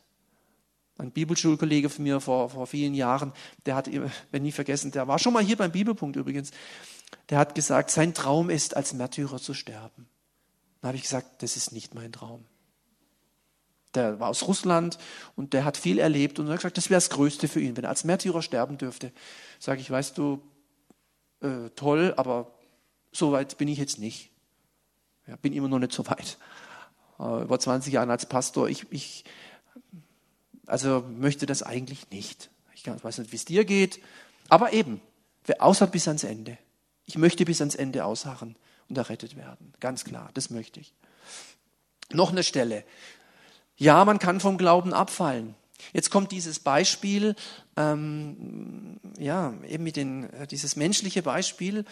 Ein Bibelschulkollege von mir vor, vor vielen Jahren, der hat, wenn nie vergessen, der war schon mal hier beim Bibelpunkt übrigens, der hat gesagt, sein Traum ist, als Märtyrer zu sterben. Dann habe ich gesagt, das ist nicht mein Traum. Der war aus Russland und der hat viel erlebt und hat gesagt, das wäre das Größte für ihn, wenn er als Märtyrer sterben dürfte. Sage ich, weißt du, äh, toll, aber so weit bin ich jetzt nicht. Ja, bin immer noch nicht so weit. Äh, über 20 Jahre als Pastor. Ich, ich also möchte das eigentlich nicht. Ich weiß nicht, wie es dir geht. Aber eben, wer ausharrt bis ans Ende. Ich möchte bis ans Ende ausharren und errettet werden. Ganz klar, das möchte ich. Noch eine Stelle. Ja, man kann vom Glauben abfallen. Jetzt kommt dieses Beispiel, ähm, ja, eben mit den, äh, dieses menschliche Beispiel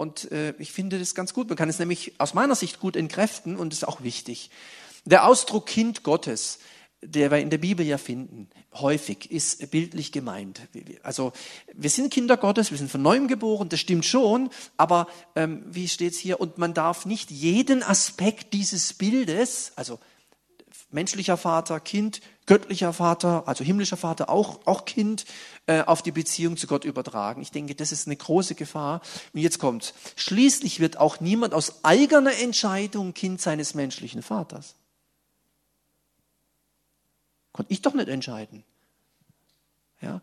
und äh, ich finde das ganz gut. Man kann es nämlich aus meiner Sicht gut entkräften und ist auch wichtig. Der Ausdruck Kind Gottes, der wir in der Bibel ja finden, häufig ist bildlich gemeint. Also wir sind Kinder Gottes, wir sind von neuem geboren, das stimmt schon, aber ähm, wie steht es hier? Und man darf nicht jeden Aspekt dieses Bildes, also menschlicher Vater, Kind, göttlicher Vater, also himmlischer Vater, auch, auch Kind, äh, auf die Beziehung zu Gott übertragen. Ich denke, das ist eine große Gefahr. Und jetzt kommt's. Schließlich wird auch niemand aus eigener Entscheidung Kind seines menschlichen Vaters. Konnte ich doch nicht entscheiden. Ja,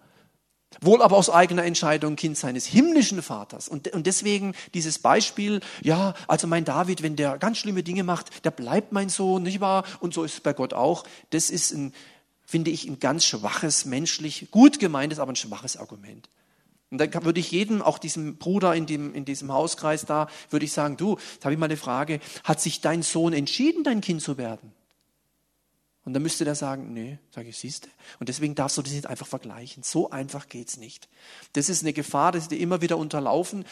Wohl aber aus eigener Entscheidung Kind seines himmlischen Vaters. Und, und deswegen dieses Beispiel, ja, also mein David, wenn der ganz schlimme Dinge macht, der bleibt mein Sohn, nicht wahr? Und so ist es bei Gott auch. Das ist ein, finde ich, ein ganz schwaches, menschlich, gut gemeintes, aber ein schwaches Argument. Und dann würde ich jedem, auch diesem Bruder in, dem, in diesem Hauskreis da, würde ich sagen, du, jetzt habe ich mal eine Frage, hat sich dein Sohn entschieden, dein Kind zu werden? Und dann müsste der sagen, nee, sage ich, siehste. Und deswegen darfst du das nicht einfach vergleichen. So einfach geht's nicht. Das ist eine Gefahr, dass wir immer wieder unterlaufen,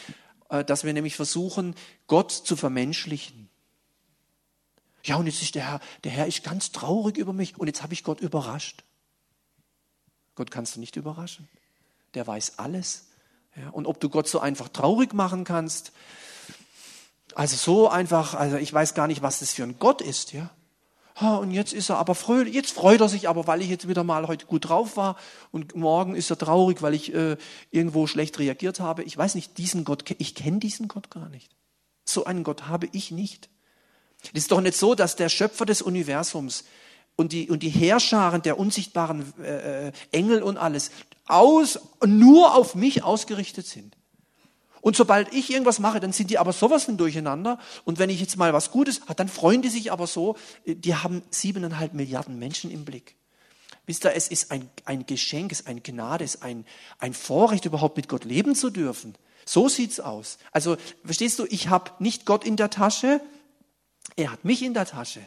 äh, dass wir nämlich versuchen, Gott zu vermenschlichen. Ja, und jetzt ist der Herr, der Herr ist ganz traurig über mich und jetzt habe ich Gott überrascht. Gott kannst du nicht überraschen. Der weiß alles. Ja, und ob du Gott so einfach traurig machen kannst, also so einfach, also ich weiß gar nicht, was das für ein Gott ist, ja und jetzt ist er aber fröhlich, jetzt freut er sich aber, weil ich jetzt wieder mal heute gut drauf war und morgen ist er traurig, weil ich äh, irgendwo schlecht reagiert habe. Ich weiß nicht, diesen Gott, ich kenne diesen Gott gar nicht. So einen Gott habe ich nicht. Es ist doch nicht so, dass der Schöpfer des Universums und die, und die Herrscharen der unsichtbaren äh, äh Engel und alles aus, nur auf mich ausgerichtet sind. Und sobald ich irgendwas mache, dann sind die aber sowas von durcheinander. Und wenn ich jetzt mal was Gutes, dann freuen die sich aber so. Die haben siebeneinhalb Milliarden Menschen im Blick. Wisst ihr, es ist ein, ein Geschenk, es ist eine Gnade, es ist ein, ein Vorrecht, überhaupt mit Gott leben zu dürfen. So sieht's aus. Also, verstehst du, ich habe nicht Gott in der Tasche, er hat mich in der Tasche.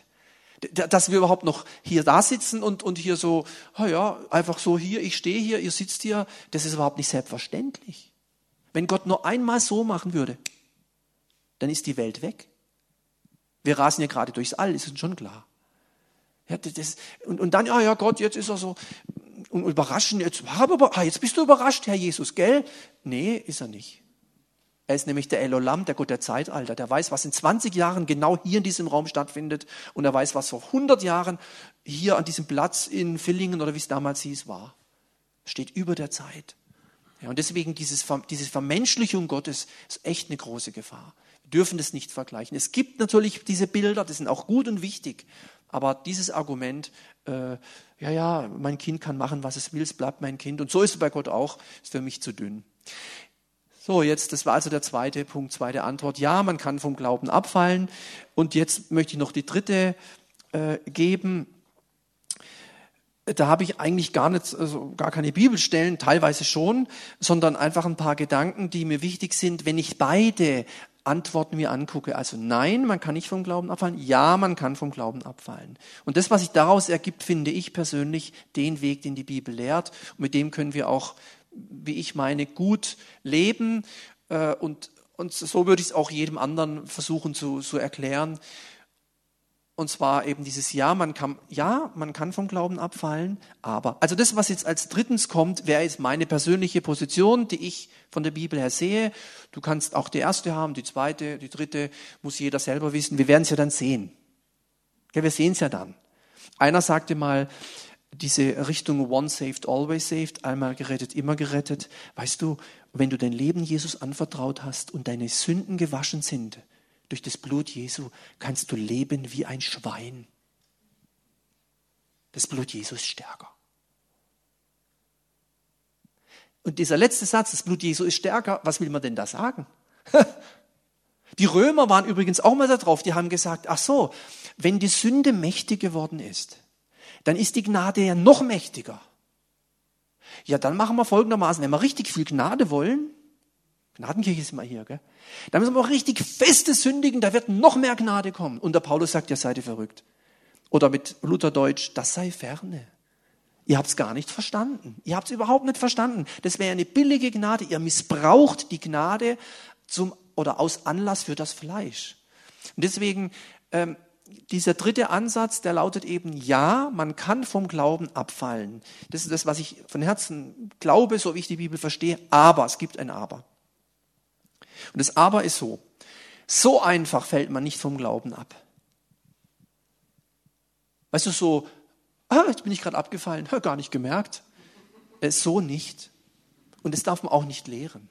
Dass wir überhaupt noch hier da sitzen und, und hier so, oh ja, einfach so hier, ich stehe hier, ihr sitzt hier, das ist überhaupt nicht selbstverständlich. Wenn Gott nur einmal so machen würde, dann ist die Welt weg. Wir rasen ja gerade durchs All, ist uns schon klar. Ja, das, und, und dann, ja, ja, Gott, jetzt ist er so und überraschen, jetzt, ah, jetzt bist du überrascht, Herr Jesus, gell? Nee, ist er nicht. Er ist nämlich der Elolam, der Gott der Zeitalter. Der weiß, was in 20 Jahren genau hier in diesem Raum stattfindet. Und er weiß, was vor 100 Jahren hier an diesem Platz in Villingen oder wie es damals hieß, war. Steht über der Zeit. Ja, und deswegen dieses, diese Vermenschlichung Gottes ist echt eine große Gefahr. Wir dürfen das nicht vergleichen. Es gibt natürlich diese Bilder, die sind auch gut und wichtig. Aber dieses Argument, äh, ja, ja, mein Kind kann machen, was es will, es bleibt mein Kind. Und so ist es bei Gott auch, ist für mich zu dünn. So, jetzt, das war also der zweite Punkt, zweite Antwort. Ja, man kann vom Glauben abfallen. Und jetzt möchte ich noch die dritte äh, geben. Da habe ich eigentlich gar nicht, also gar keine Bibelstellen, teilweise schon, sondern einfach ein paar Gedanken, die mir wichtig sind, wenn ich beide Antworten mir angucke. Also nein, man kann nicht vom Glauben abfallen. Ja, man kann vom Glauben abfallen. Und das, was sich daraus ergibt, finde ich persönlich den Weg, den die Bibel lehrt. Und mit dem können wir auch, wie ich meine, gut leben. Äh, und, und so würde ich es auch jedem anderen versuchen zu, zu erklären. Und zwar eben dieses Ja, man kann, ja, man kann vom Glauben abfallen, aber, also das, was jetzt als drittens kommt, wäre jetzt meine persönliche Position, die ich von der Bibel her sehe. Du kannst auch die erste haben, die zweite, die dritte, muss jeder selber wissen. Wir werden es ja dann sehen. Ja, wir sehen es ja dann. Einer sagte mal, diese Richtung One saved, always saved, einmal gerettet, immer gerettet. Weißt du, wenn du dein Leben Jesus anvertraut hast und deine Sünden gewaschen sind, durch das Blut Jesu kannst du leben wie ein Schwein. Das Blut Jesu ist stärker. Und dieser letzte Satz, das Blut Jesu ist stärker, was will man denn da sagen? Die Römer waren übrigens auch mal da drauf, die haben gesagt, ach so, wenn die Sünde mächtig geworden ist, dann ist die Gnade ja noch mächtiger. Ja, dann machen wir folgendermaßen, wenn wir richtig viel Gnade wollen, Gnadenkirche ist immer hier, gell? Da müssen wir auch richtig feste sündigen, da wird noch mehr Gnade kommen. Und der Paulus sagt, ja, seid ihr verrückt. Oder mit Lutherdeutsch, das sei ferne. Ihr habt es gar nicht verstanden. Ihr habt es überhaupt nicht verstanden. Das wäre eine billige Gnade. Ihr missbraucht die Gnade zum oder aus Anlass für das Fleisch. Und deswegen ähm, dieser dritte Ansatz, der lautet eben, ja, man kann vom Glauben abfallen. Das ist das, was ich von Herzen glaube, so wie ich die Bibel verstehe. Aber, es gibt ein Aber. Und das Aber ist so. So einfach fällt man nicht vom Glauben ab. Weißt du, so, ah, jetzt bin ich gerade abgefallen, gar nicht gemerkt. Äh, so nicht. Und das darf man auch nicht lehren.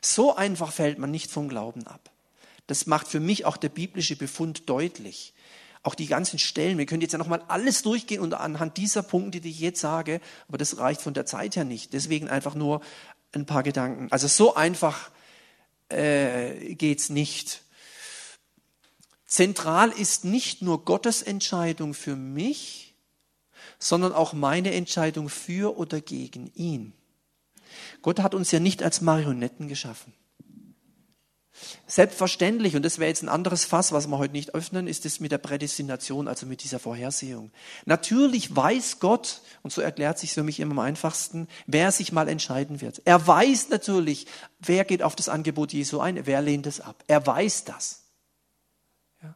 So einfach fällt man nicht vom Glauben ab. Das macht für mich auch der biblische Befund deutlich. Auch die ganzen Stellen, wir können jetzt ja nochmal alles durchgehen und anhand dieser Punkte, die ich jetzt sage, aber das reicht von der Zeit her nicht. Deswegen einfach nur ein paar Gedanken. Also so einfach äh, geht's nicht. Zentral ist nicht nur Gottes Entscheidung für mich, sondern auch meine Entscheidung für oder gegen ihn. Gott hat uns ja nicht als Marionetten geschaffen. Selbstverständlich, und das wäre jetzt ein anderes Fass, was wir heute nicht öffnen, ist es mit der Prädestination, also mit dieser Vorhersehung. Natürlich weiß Gott, und so erklärt sich für mich immer am einfachsten, wer sich mal entscheiden wird. Er weiß natürlich, wer geht auf das Angebot Jesu ein, wer lehnt es ab. Er weiß das. Ja.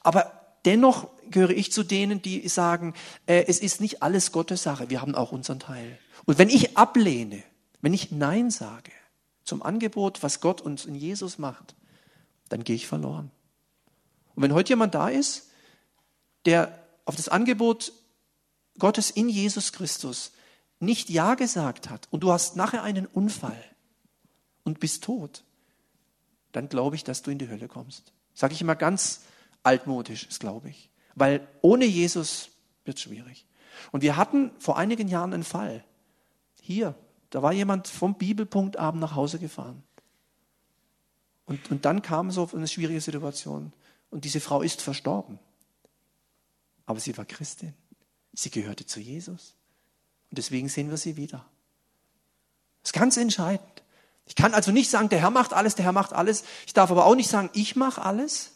Aber dennoch gehöre ich zu denen, die sagen, äh, es ist nicht alles Gottes Sache, wir haben auch unseren Teil. Und wenn ich ablehne, wenn ich Nein sage, zum Angebot, was Gott uns in Jesus macht, dann gehe ich verloren. Und wenn heute jemand da ist, der auf das Angebot Gottes in Jesus Christus nicht Ja gesagt hat und du hast nachher einen Unfall und bist tot, dann glaube ich, dass du in die Hölle kommst. Sage ich immer ganz altmodisch, das glaube ich. Weil ohne Jesus wird es schwierig. Und wir hatten vor einigen Jahren einen Fall. Hier, da war jemand vom Bibelpunktabend nach Hause gefahren. Und, und dann kam so eine schwierige Situation. Und diese Frau ist verstorben. Aber sie war Christin. Sie gehörte zu Jesus. Und deswegen sehen wir sie wieder. Das ist ganz entscheidend. Ich kann also nicht sagen, der Herr macht alles, der Herr macht alles. Ich darf aber auch nicht sagen, ich mache alles.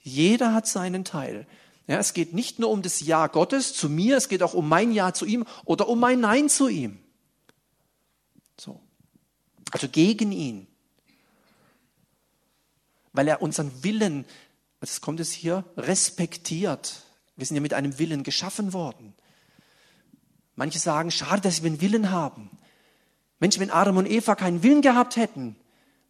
Jeder hat seinen Teil. Ja, es geht nicht nur um das Ja Gottes zu mir, es geht auch um mein Ja zu ihm oder um mein Nein zu ihm. So. Also gegen ihn. Weil er unseren Willen, das kommt es hier, respektiert. Wir sind ja mit einem Willen geschaffen worden. Manche sagen, schade, dass wir einen Willen haben. Mensch, wenn Adam und Eva keinen Willen gehabt hätten,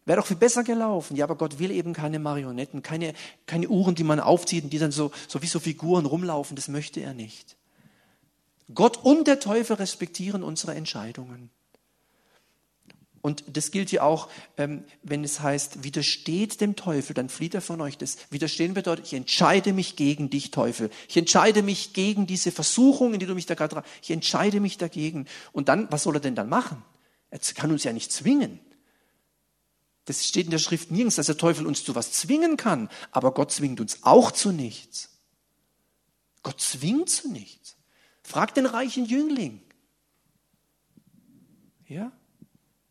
wäre doch viel besser gelaufen. Ja, aber Gott will eben keine Marionetten, keine, keine Uhren, die man aufzieht und die dann so, so wie so Figuren rumlaufen. Das möchte er nicht. Gott und der Teufel respektieren unsere Entscheidungen. Und das gilt hier auch, ähm, wenn es heißt, widersteht dem Teufel, dann flieht er von euch. Das Widerstehen bedeutet, ich entscheide mich gegen dich, Teufel. Ich entscheide mich gegen diese Versuchung, in die du mich da gerade. Ich entscheide mich dagegen. Und dann, was soll er denn dann machen? Er kann uns ja nicht zwingen. Das steht in der Schrift nirgends, dass der Teufel uns zu was zwingen kann. Aber Gott zwingt uns auch zu nichts. Gott zwingt zu nichts. Frag den reichen Jüngling. Ja?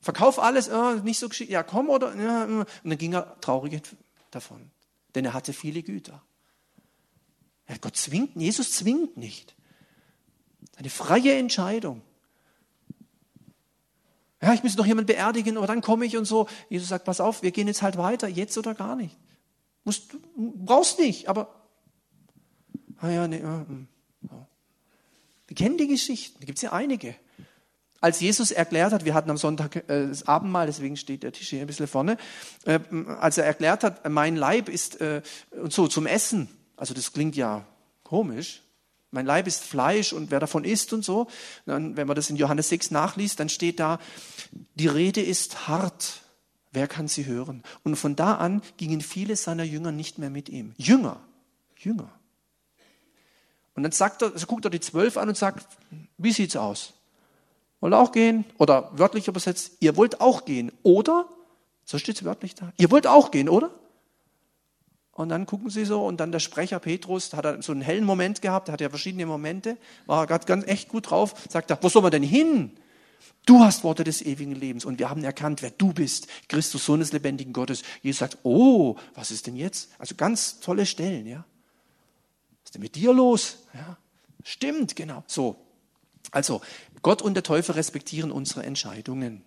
Verkauf alles, oh, nicht so geschickt. Ja, komm oder. Ja, und dann ging er traurig davon. Denn er hatte viele Güter. Ja, Gott zwingt, Jesus zwingt nicht. Eine freie Entscheidung. Ja, ich muss noch jemanden beerdigen, aber dann komme ich und so. Jesus sagt, pass auf, wir gehen jetzt halt weiter, jetzt oder gar nicht. Musst, brauchst nicht, aber. Ah ja, nee, ja, hm, ja. Wir kennen die Geschichten, da gibt es ja einige. Als Jesus erklärt hat, wir hatten am Sonntag äh, das Abendmahl, deswegen steht der Tisch hier ein bisschen vorne, äh, als er erklärt hat, mein Leib ist äh, und so zum Essen, also das klingt ja komisch, mein Leib ist Fleisch und wer davon isst und so, dann, wenn man das in Johannes 6 nachliest, dann steht da, die Rede ist hart, wer kann sie hören? Und von da an gingen viele seiner Jünger nicht mehr mit ihm. Jünger, Jünger. Und dann sagt er, also guckt er die zwölf an und sagt, wie sieht's aus? Wollt auch gehen? Oder wörtlich übersetzt, ihr wollt auch gehen, oder? So steht es wörtlich da. Ihr wollt auch gehen, oder? Und dann gucken sie so und dann der Sprecher Petrus, hat er so einen hellen Moment gehabt, hatte ja verschiedene Momente, war gerade ganz echt gut drauf, sagt er, wo soll man denn hin? Du hast Worte des ewigen Lebens und wir haben erkannt, wer du bist, Christus, Sohn des lebendigen Gottes. Jesus sagt, oh, was ist denn jetzt? Also ganz tolle Stellen, ja. Was ist denn mit dir los? Ja. Stimmt, genau. So. Also, Gott und der Teufel respektieren unsere Entscheidungen.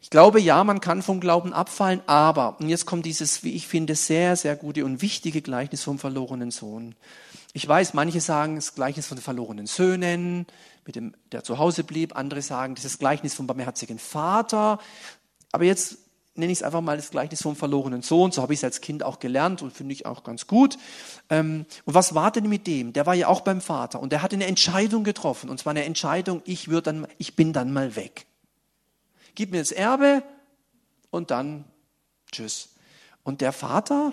Ich glaube, ja, man kann vom Glauben abfallen, aber, und jetzt kommt dieses, wie ich finde, sehr, sehr gute und wichtige Gleichnis vom verlorenen Sohn. Ich weiß, manche sagen das Gleichnis von den verlorenen Söhnen, mit dem, der zu Hause blieb. Andere sagen, dieses Gleichnis vom barmherzigen Vater. Aber jetzt nenne ich es einfach mal das Gleichnis vom verlorenen Sohn. So habe ich es als Kind auch gelernt und finde ich auch ganz gut. Ähm, und was war denn mit dem? Der war ja auch beim Vater und der hat eine Entscheidung getroffen. Und zwar eine Entscheidung, ich, dann, ich bin dann mal weg. Gib mir das Erbe und dann tschüss. Und der Vater,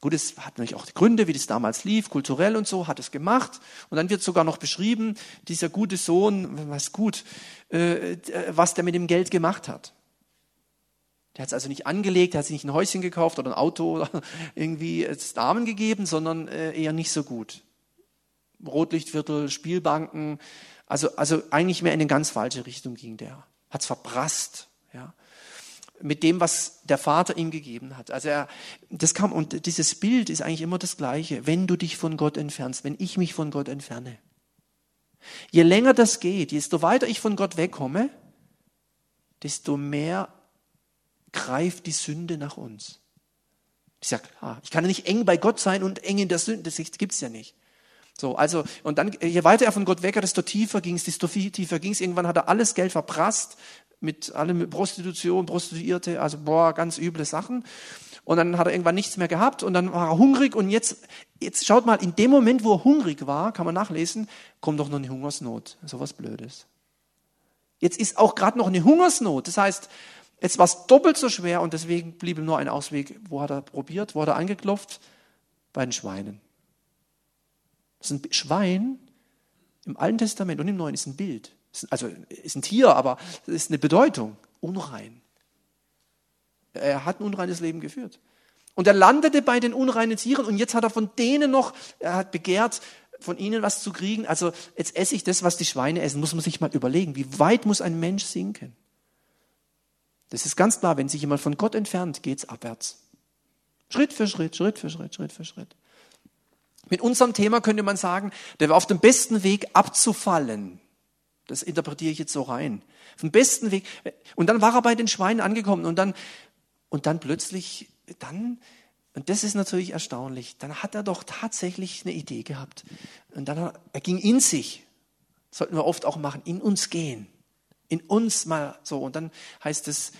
gut, es hat natürlich auch Gründe, wie das damals lief, kulturell und so, hat es gemacht. Und dann wird sogar noch beschrieben, dieser gute Sohn, was gut, äh, was der mit dem Geld gemacht hat. Der hat es also nicht angelegt, der hat sich nicht ein Häuschen gekauft oder ein Auto oder irgendwie es Damen gegeben, sondern äh, eher nicht so gut. Rotlichtviertel, Spielbanken, also, also eigentlich mehr in eine ganz falsche Richtung ging der. Hat es verprasst, ja. Mit dem, was der Vater ihm gegeben hat. Also er, das kam, und dieses Bild ist eigentlich immer das Gleiche. Wenn du dich von Gott entfernst, wenn ich mich von Gott entferne. Je länger das geht, desto weiter ich von Gott wegkomme, desto mehr greift die Sünde nach uns. Ich sage, klar, ich kann ja nicht eng bei Gott sein und eng in der Sünde, das gibt's ja nicht. So, also, und dann, je weiter er von Gott weg war, desto tiefer ging es, desto tiefer ging es. Irgendwann hat er alles Geld verprasst, mit allem Prostitution, Prostituierte, also boah, ganz üble Sachen. Und dann hat er irgendwann nichts mehr gehabt und dann war er hungrig und jetzt, jetzt schaut mal, in dem Moment, wo er hungrig war, kann man nachlesen, kommt doch noch eine Hungersnot. So was Blödes. Jetzt ist auch gerade noch eine Hungersnot. Das heißt, Jetzt war es doppelt so schwer und deswegen blieb ihm nur ein Ausweg. Wo hat er probiert? Wo hat er angeklopft? Bei den Schweinen. Das ist ein Schwein im Alten Testament und im Neuen ist ein Bild. Also ist ein Tier, aber es ist eine Bedeutung. Unrein. Er hat ein unreines Leben geführt. Und er landete bei den unreinen Tieren und jetzt hat er von denen noch, er hat begehrt, von ihnen was zu kriegen. Also jetzt esse ich das, was die Schweine essen. Muss man sich mal überlegen, wie weit muss ein Mensch sinken? Das ist ganz klar, wenn sich jemand von Gott entfernt, geht es abwärts. Schritt für Schritt, Schritt für Schritt, Schritt für Schritt. Mit unserem Thema könnte man sagen, der war auf dem besten Weg abzufallen. Das interpretiere ich jetzt so rein. Auf dem besten Weg. Und dann war er bei den Schweinen angekommen und dann, und dann plötzlich, dann, und das ist natürlich erstaunlich, dann hat er doch tatsächlich eine Idee gehabt. Und dann, er ging in sich. Das sollten wir oft auch machen, in uns gehen in uns mal so. Und dann heißt es,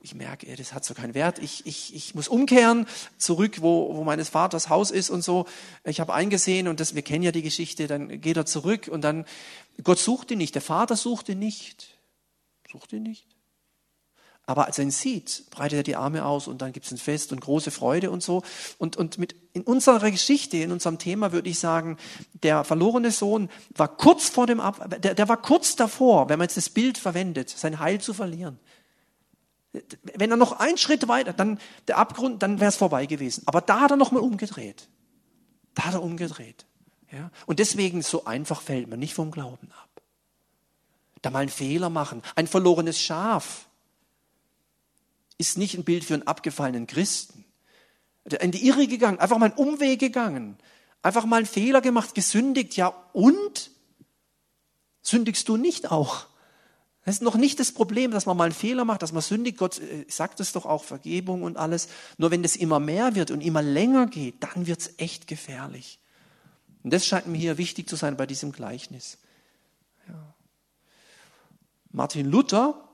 ich merke, das hat so keinen Wert. Ich, ich, ich muss umkehren, zurück, wo, wo meines Vaters Haus ist und so. Ich habe eingesehen und das, wir kennen ja die Geschichte, dann geht er zurück und dann, Gott sucht ihn nicht, der Vater sucht ihn nicht. Sucht ihn nicht. Aber als er ihn sieht, breitet er die Arme aus und dann gibt es ein Fest und große Freude und so. Und, und mit, in unserer Geschichte, in unserem Thema würde ich sagen, der verlorene Sohn war kurz vor dem Ab, der, der war kurz davor, wenn man jetzt das Bild verwendet, sein Heil zu verlieren. Wenn er noch einen Schritt weiter, dann der Abgrund, dann wäre es vorbei gewesen. Aber da hat er nochmal umgedreht. Da hat er umgedreht. Ja? Und deswegen so einfach fällt man nicht vom Glauben ab. Da mal einen Fehler machen, ein verlorenes Schaf ist nicht ein Bild für einen abgefallenen Christen. In die Irre gegangen, einfach mal einen Umweg gegangen, einfach mal einen Fehler gemacht, gesündigt, ja und? Sündigst du nicht auch? Das ist noch nicht das Problem, dass man mal einen Fehler macht, dass man sündigt. Gott äh, sagt es doch auch, Vergebung und alles. Nur wenn das immer mehr wird und immer länger geht, dann wird es echt gefährlich. Und das scheint mir hier wichtig zu sein bei diesem Gleichnis. Ja. Martin Luther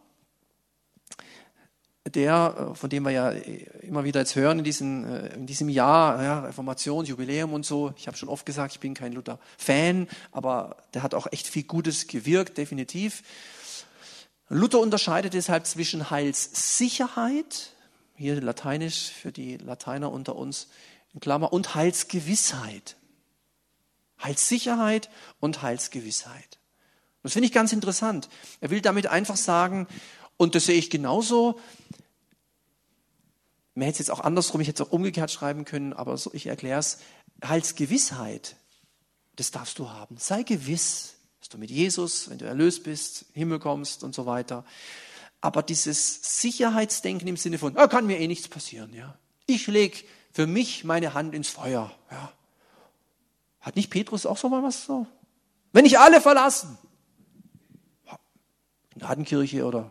der, äh, von dem wir ja äh, immer wieder jetzt hören in, diesen, äh, in diesem Jahr, ja, Reformationsjubiläum und so. Ich habe schon oft gesagt, ich bin kein Luther-Fan, aber der hat auch echt viel Gutes gewirkt, definitiv. Luther unterscheidet deshalb zwischen Heilssicherheit, hier lateinisch für die Lateiner unter uns in Klammer, und Heilsgewissheit. Heilssicherheit und Heilsgewissheit. Das finde ich ganz interessant. Er will damit einfach sagen, und das sehe ich genauso. Man hätte es jetzt auch andersrum, ich hätte es auch umgekehrt schreiben können, aber so, ich erkläre es. Gewissheit, das darfst du haben. Sei gewiss, dass du mit Jesus, wenn du erlöst bist, Himmel kommst und so weiter. Aber dieses Sicherheitsdenken im Sinne von, ah, kann mir eh nichts passieren, ja. Ich lege für mich meine Hand ins Feuer, ja. Hat nicht Petrus auch so mal was so? Wenn ich alle verlassen, Gnadenkirche oder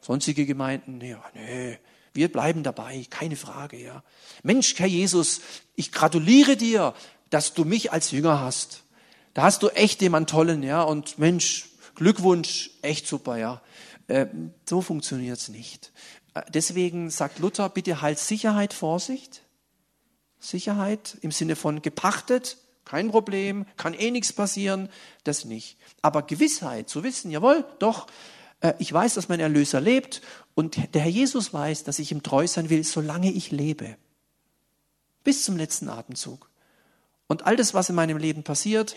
Sonstige Gemeinden, nee, nee, wir bleiben dabei, keine Frage, ja. Mensch, Herr Jesus, ich gratuliere dir, dass du mich als Jünger hast. Da hast du echt jemand tollen, ja, und Mensch, Glückwunsch, echt super, ja. Äh, so funktioniert's nicht. Äh, deswegen sagt Luther, bitte halt Sicherheit, Vorsicht. Sicherheit im Sinne von gepachtet, kein Problem, kann eh nichts passieren, das nicht. Aber Gewissheit, zu wissen, jawohl, doch, ich weiß, dass mein Erlöser lebt und der Herr Jesus weiß, dass ich ihm treu sein will, solange ich lebe. Bis zum letzten Atemzug. Und all das, was in meinem Leben passiert,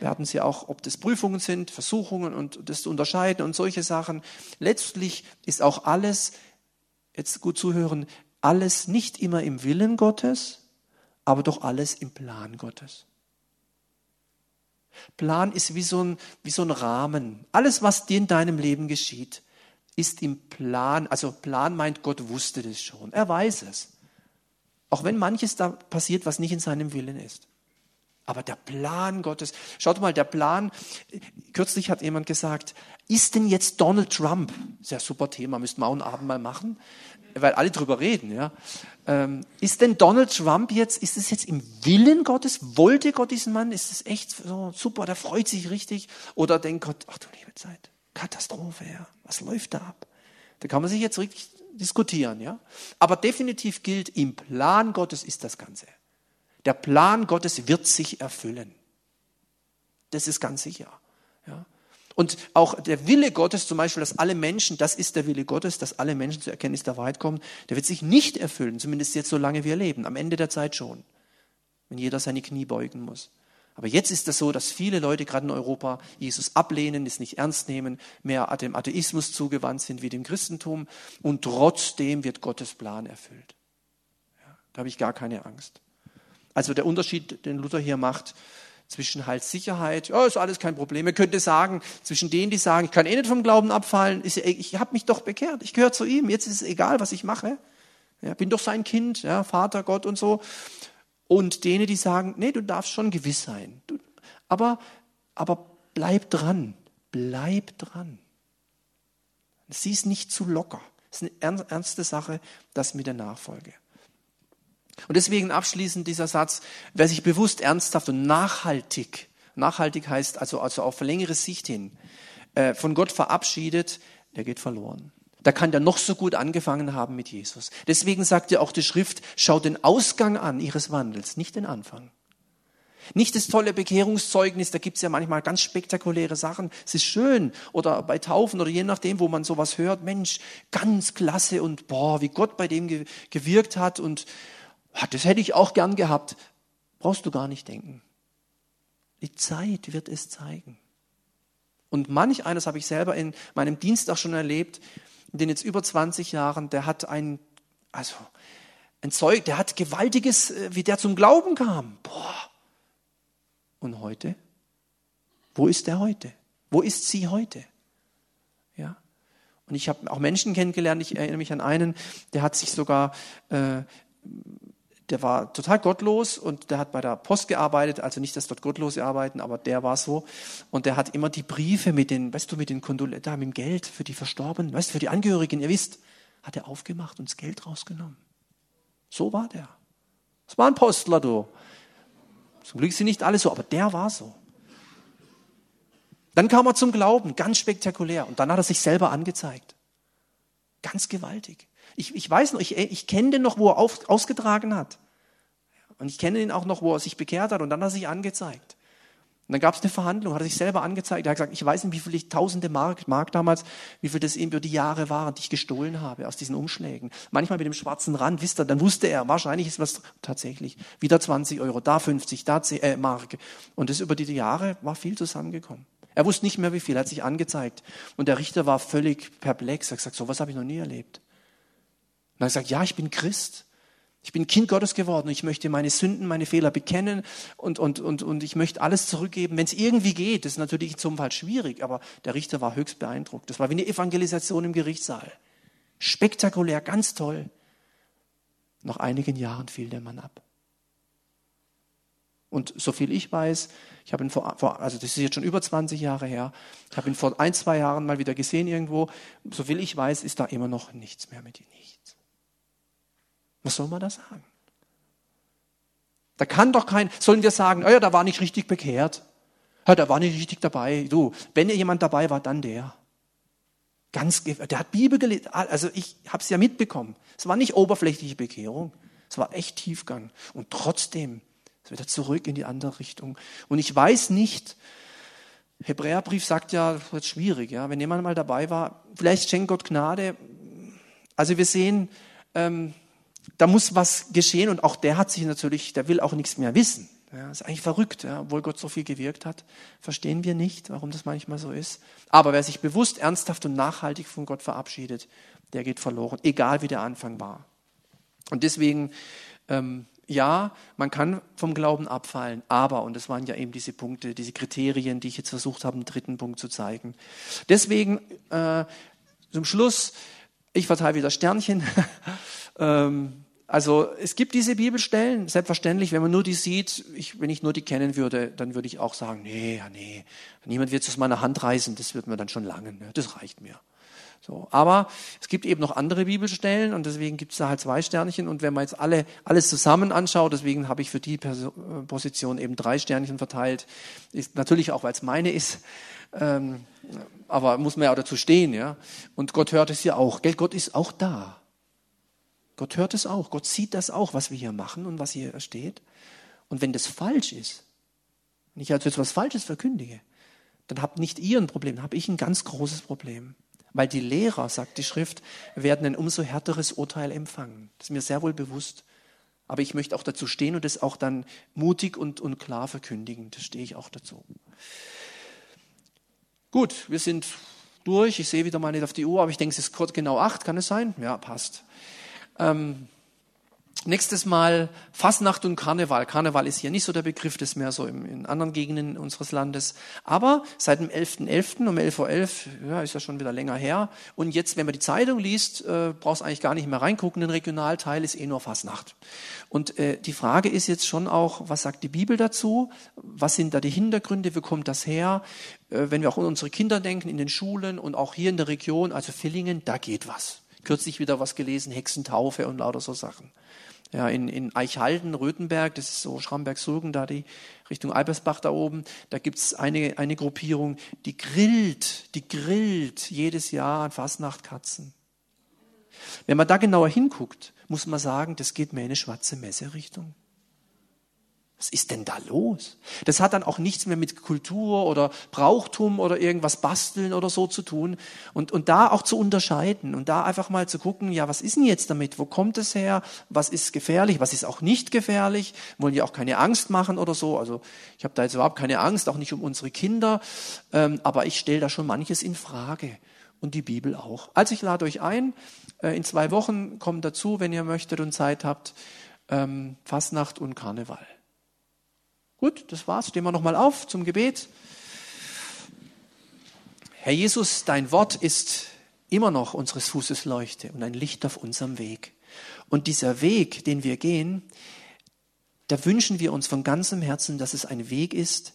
werden Sie auch, ob das Prüfungen sind, Versuchungen und das zu unterscheiden und solche Sachen. Letztlich ist auch alles, jetzt gut zuhören, alles nicht immer im Willen Gottes, aber doch alles im Plan Gottes. Plan ist wie so, ein, wie so ein Rahmen. Alles, was dir in deinem Leben geschieht, ist im Plan. Also Plan meint, Gott wusste das schon. Er weiß es. Auch wenn manches da passiert, was nicht in seinem Willen ist. Aber der Plan Gottes, schaut mal, der Plan, kürzlich hat jemand gesagt, ist denn jetzt Donald Trump, sehr super Thema, müssten wir auch einen Abend mal machen, weil alle drüber reden, ja. Ähm, ist denn Donald Trump jetzt, ist es jetzt im Willen Gottes? Wollte Gott diesen Mann? Ist es echt so super, der freut sich richtig? Oder denkt Gott, ach du liebe Zeit, Katastrophe, ja. Was läuft da ab? Da kann man sich jetzt richtig diskutieren, ja. Aber definitiv gilt, im Plan Gottes ist das Ganze. Der Plan Gottes wird sich erfüllen. Das ist ganz sicher. Und auch der Wille Gottes, zum Beispiel, dass alle Menschen, das ist der Wille Gottes, dass alle Menschen zur Erkenntnis der Wahrheit kommen, der wird sich nicht erfüllen, zumindest jetzt, solange wir leben. Am Ende der Zeit schon. Wenn jeder seine Knie beugen muss. Aber jetzt ist es das so, dass viele Leute gerade in Europa Jesus ablehnen, es nicht ernst nehmen, mehr dem Atheismus zugewandt sind wie dem Christentum und trotzdem wird Gottes Plan erfüllt. Ja, da habe ich gar keine Angst. Also der Unterschied, den Luther hier macht, zwischen halt Sicherheit, ja, ist alles kein Problem. Man könnte sagen, zwischen denen, die sagen, ich kann eh nicht vom Glauben abfallen, ist, ich habe mich doch bekehrt, ich gehöre zu ihm, jetzt ist es egal, was ich mache. Ja, bin doch sein Kind, ja, Vater Gott und so. Und denen, die sagen, nee, du darfst schon gewiss sein. Du, aber, aber bleib dran, bleib dran. Sie ist nicht zu locker. Das ist eine ernste Sache, das mit der Nachfolge. Und deswegen abschließend dieser Satz, wer sich bewusst, ernsthaft und nachhaltig, nachhaltig heißt also, also auf längere Sicht hin, äh, von Gott verabschiedet, der geht verloren. Da kann der noch so gut angefangen haben mit Jesus. Deswegen sagt ja auch die Schrift, schau den Ausgang an ihres Wandels, nicht den Anfang. Nicht das tolle Bekehrungszeugnis, da gibt's ja manchmal ganz spektakuläre Sachen. Es ist schön. Oder bei Taufen oder je nachdem, wo man sowas hört, Mensch, ganz klasse und boah, wie Gott bei dem gewirkt hat und das hätte ich auch gern gehabt. Brauchst du gar nicht denken. Die Zeit wird es zeigen. Und manch eines habe ich selber in meinem Dienst auch schon erlebt, in den jetzt über 20 Jahren, der hat ein, also, ein Zeug, der hat gewaltiges, äh, wie der zum Glauben kam. Boah, und heute? Wo ist er heute? Wo ist sie heute? Ja. Und ich habe auch Menschen kennengelernt. Ich erinnere mich an einen, der hat sich sogar, äh, der war total gottlos und der hat bei der Post gearbeitet. Also nicht, dass dort Gottlose arbeiten, aber der war so. Und der hat immer die Briefe mit den, weißt du, mit den Kondoletten, mit dem Geld für die Verstorbenen, weißt du, für die Angehörigen. Ihr wisst, hat er aufgemacht und das Geld rausgenommen. So war der. Das war ein Postler, du. Zum Glück sind nicht alle so, aber der war so. Dann kam er zum Glauben, ganz spektakulär. Und dann hat er sich selber angezeigt. Ganz gewaltig. Ich, ich weiß noch, ich, ich kenne den noch, wo er auf, ausgetragen hat. Und ich kenne ihn auch noch, wo er sich bekehrt hat und dann hat er sich angezeigt. Und dann gab es eine Verhandlung, hat er sich selber angezeigt. Er hat gesagt, ich weiß nicht, wie viel ich tausende Mark, Mark damals, wie viel das eben über die Jahre waren, die ich gestohlen habe aus diesen Umschlägen. Manchmal mit dem schwarzen Rand, wisst ihr, dann wusste er, wahrscheinlich ist was tatsächlich. Wieder 20 Euro, da 50, da 10 äh, Mark. Und das über die Jahre war viel zusammengekommen. Er wusste nicht mehr wie viel, er hat sich angezeigt. Und der Richter war völlig perplex. Er hat gesagt, sowas habe ich noch nie erlebt. Und hat gesagt, ja, ich bin Christ. Ich bin Kind Gottes geworden. Ich möchte meine Sünden, meine Fehler bekennen und, und, und, und ich möchte alles zurückgeben, wenn es irgendwie geht. Das ist natürlich zum Fall schwierig, aber der Richter war höchst beeindruckt. Das war wie eine Evangelisation im Gerichtssaal. Spektakulär, ganz toll. Nach einigen Jahren fiel der Mann ab. Und so viel ich weiß, ich habe ihn vor, also das ist jetzt schon über 20 Jahre her, ich habe ihn vor ein, zwei Jahren mal wieder gesehen irgendwo. So viel ich weiß, ist da immer noch nichts mehr mit ihm. Nichts. Was soll man da sagen? Da kann doch kein, sollen wir sagen, oh ja, da war nicht richtig bekehrt. Ja, da war nicht richtig dabei. Du, wenn jemand dabei war, dann der. Ganz, der hat Bibel gelesen. Also ich habe es ja mitbekommen. Es war nicht oberflächliche Bekehrung. Es war echt Tiefgang. Und trotzdem ist wieder zurück in die andere Richtung. Und ich weiß nicht, Hebräerbrief sagt ja, das wird schwierig, ja. Wenn jemand mal dabei war, vielleicht schenkt Gott Gnade. Also wir sehen, ähm, da muss was geschehen und auch der hat sich natürlich, der will auch nichts mehr wissen. Ja, ist eigentlich verrückt, ja, obwohl Gott so viel gewirkt hat. Verstehen wir nicht, warum das manchmal so ist. Aber wer sich bewusst, ernsthaft und nachhaltig von Gott verabschiedet, der geht verloren, egal wie der Anfang war. Und deswegen, ähm, ja, man kann vom Glauben abfallen, aber, und das waren ja eben diese Punkte, diese Kriterien, die ich jetzt versucht habe, im dritten Punkt zu zeigen. Deswegen äh, zum Schluss, ich verteile wieder Sternchen. Ähm, also es gibt diese Bibelstellen, selbstverständlich, wenn man nur die sieht, ich, wenn ich nur die kennen würde, dann würde ich auch sagen, nee, nee, niemand wird es aus meiner Hand reißen, das wird mir dann schon langen, ne? das reicht mir. So, aber es gibt eben noch andere Bibelstellen und deswegen gibt es da halt zwei Sternchen und wenn man jetzt alle alles zusammen anschaut, deswegen habe ich für die Position eben drei Sternchen verteilt, ist natürlich auch, weil es meine ist, ähm, aber muss man ja auch dazu stehen, ja. Und Gott hört es ja auch, gell? Gott ist auch da. Gott hört es auch. Gott sieht das auch, was wir hier machen und was hier steht. Und wenn das falsch ist, wenn ich also jetzt was Falsches verkündige, dann habt nicht ihr ein Problem, dann habe ich ein ganz großes Problem. Weil die Lehrer, sagt die Schrift, werden ein umso härteres Urteil empfangen. Das ist mir sehr wohl bewusst. Aber ich möchte auch dazu stehen und das auch dann mutig und, und klar verkündigen. Das stehe ich auch dazu. Gut, wir sind durch. Ich sehe wieder mal nicht auf die Uhr, aber ich denke, es ist kurz genau acht. Kann es sein? Ja, passt. Ähm, nächstes Mal Fasnacht und Karneval. Karneval ist hier nicht so der Begriff, das ist mehr so in, anderen Gegenden unseres Landes. Aber seit dem 11.11. .11. um 11.11 Uhr, ja, ist ja schon wieder länger her. Und jetzt, wenn man die Zeitung liest, äh, brauchst eigentlich gar nicht mehr reingucken. Den Regionalteil ist eh nur Fasnacht. Und äh, die Frage ist jetzt schon auch, was sagt die Bibel dazu? Was sind da die Hintergründe? Wie kommt das her? Äh, wenn wir auch an unsere Kinder denken, in den Schulen und auch hier in der Region, also Villingen, da geht was kürzlich wieder was gelesen, Hexentaufe und lauter so Sachen. Ja, in, in Eichhalden, Röthenberg, das ist so Schramberg-Sulgen, da die Richtung Albersbach da oben, da gibt's eine, eine Gruppierung, die grillt, die grillt jedes Jahr an Fastnacht Katzen. Wenn man da genauer hinguckt, muss man sagen, das geht mehr in eine schwarze Messe-Richtung. Was ist denn da los? Das hat dann auch nichts mehr mit Kultur oder Brauchtum oder irgendwas basteln oder so zu tun. Und, und da auch zu unterscheiden und da einfach mal zu gucken, ja, was ist denn jetzt damit? Wo kommt es her? Was ist gefährlich? Was ist auch nicht gefährlich? Wollen die auch keine Angst machen oder so? Also ich habe da jetzt überhaupt keine Angst, auch nicht um unsere Kinder. Ähm, aber ich stelle da schon manches in Frage. Und die Bibel auch. Also ich lade euch ein. Äh, in zwei Wochen kommt dazu, wenn ihr möchtet und Zeit habt, ähm, Fastnacht und Karneval. Gut, das war's. Stehen wir nochmal auf zum Gebet. Herr Jesus, dein Wort ist immer noch unseres Fußes Leuchte und ein Licht auf unserem Weg. Und dieser Weg, den wir gehen, da wünschen wir uns von ganzem Herzen, dass es ein Weg ist,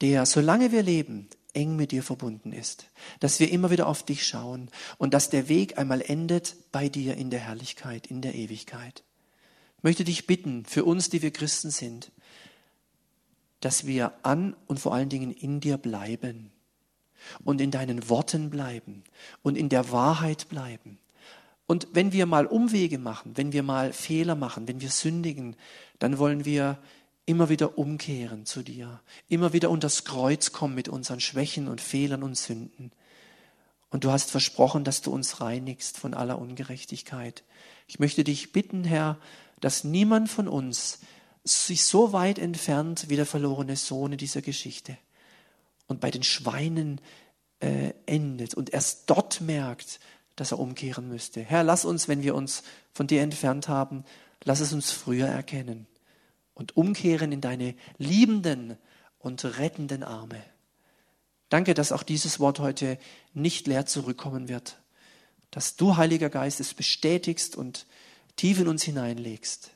der, solange wir leben, eng mit dir verbunden ist. Dass wir immer wieder auf dich schauen und dass der Weg einmal endet bei dir in der Herrlichkeit, in der Ewigkeit. Ich möchte dich bitten, für uns, die wir Christen sind, dass wir an und vor allen Dingen in dir bleiben und in deinen Worten bleiben und in der Wahrheit bleiben. Und wenn wir mal Umwege machen, wenn wir mal Fehler machen, wenn wir sündigen, dann wollen wir immer wieder umkehren zu dir, immer wieder unters Kreuz kommen mit unseren Schwächen und Fehlern und Sünden. Und du hast versprochen, dass du uns reinigst von aller Ungerechtigkeit. Ich möchte dich bitten, Herr, dass niemand von uns sich so weit entfernt wie der verlorene Sohn in dieser Geschichte und bei den Schweinen äh, endet und erst dort merkt, dass er umkehren müsste. Herr, lass uns, wenn wir uns von dir entfernt haben, lass es uns früher erkennen und umkehren in deine liebenden und rettenden Arme. Danke, dass auch dieses Wort heute nicht leer zurückkommen wird, dass du, Heiliger Geist, es bestätigst und tief in uns hineinlegst.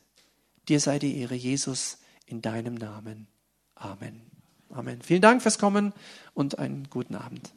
Dir sei die Ehre, Jesus, in deinem Namen. Amen. Amen. Vielen Dank fürs Kommen und einen guten Abend.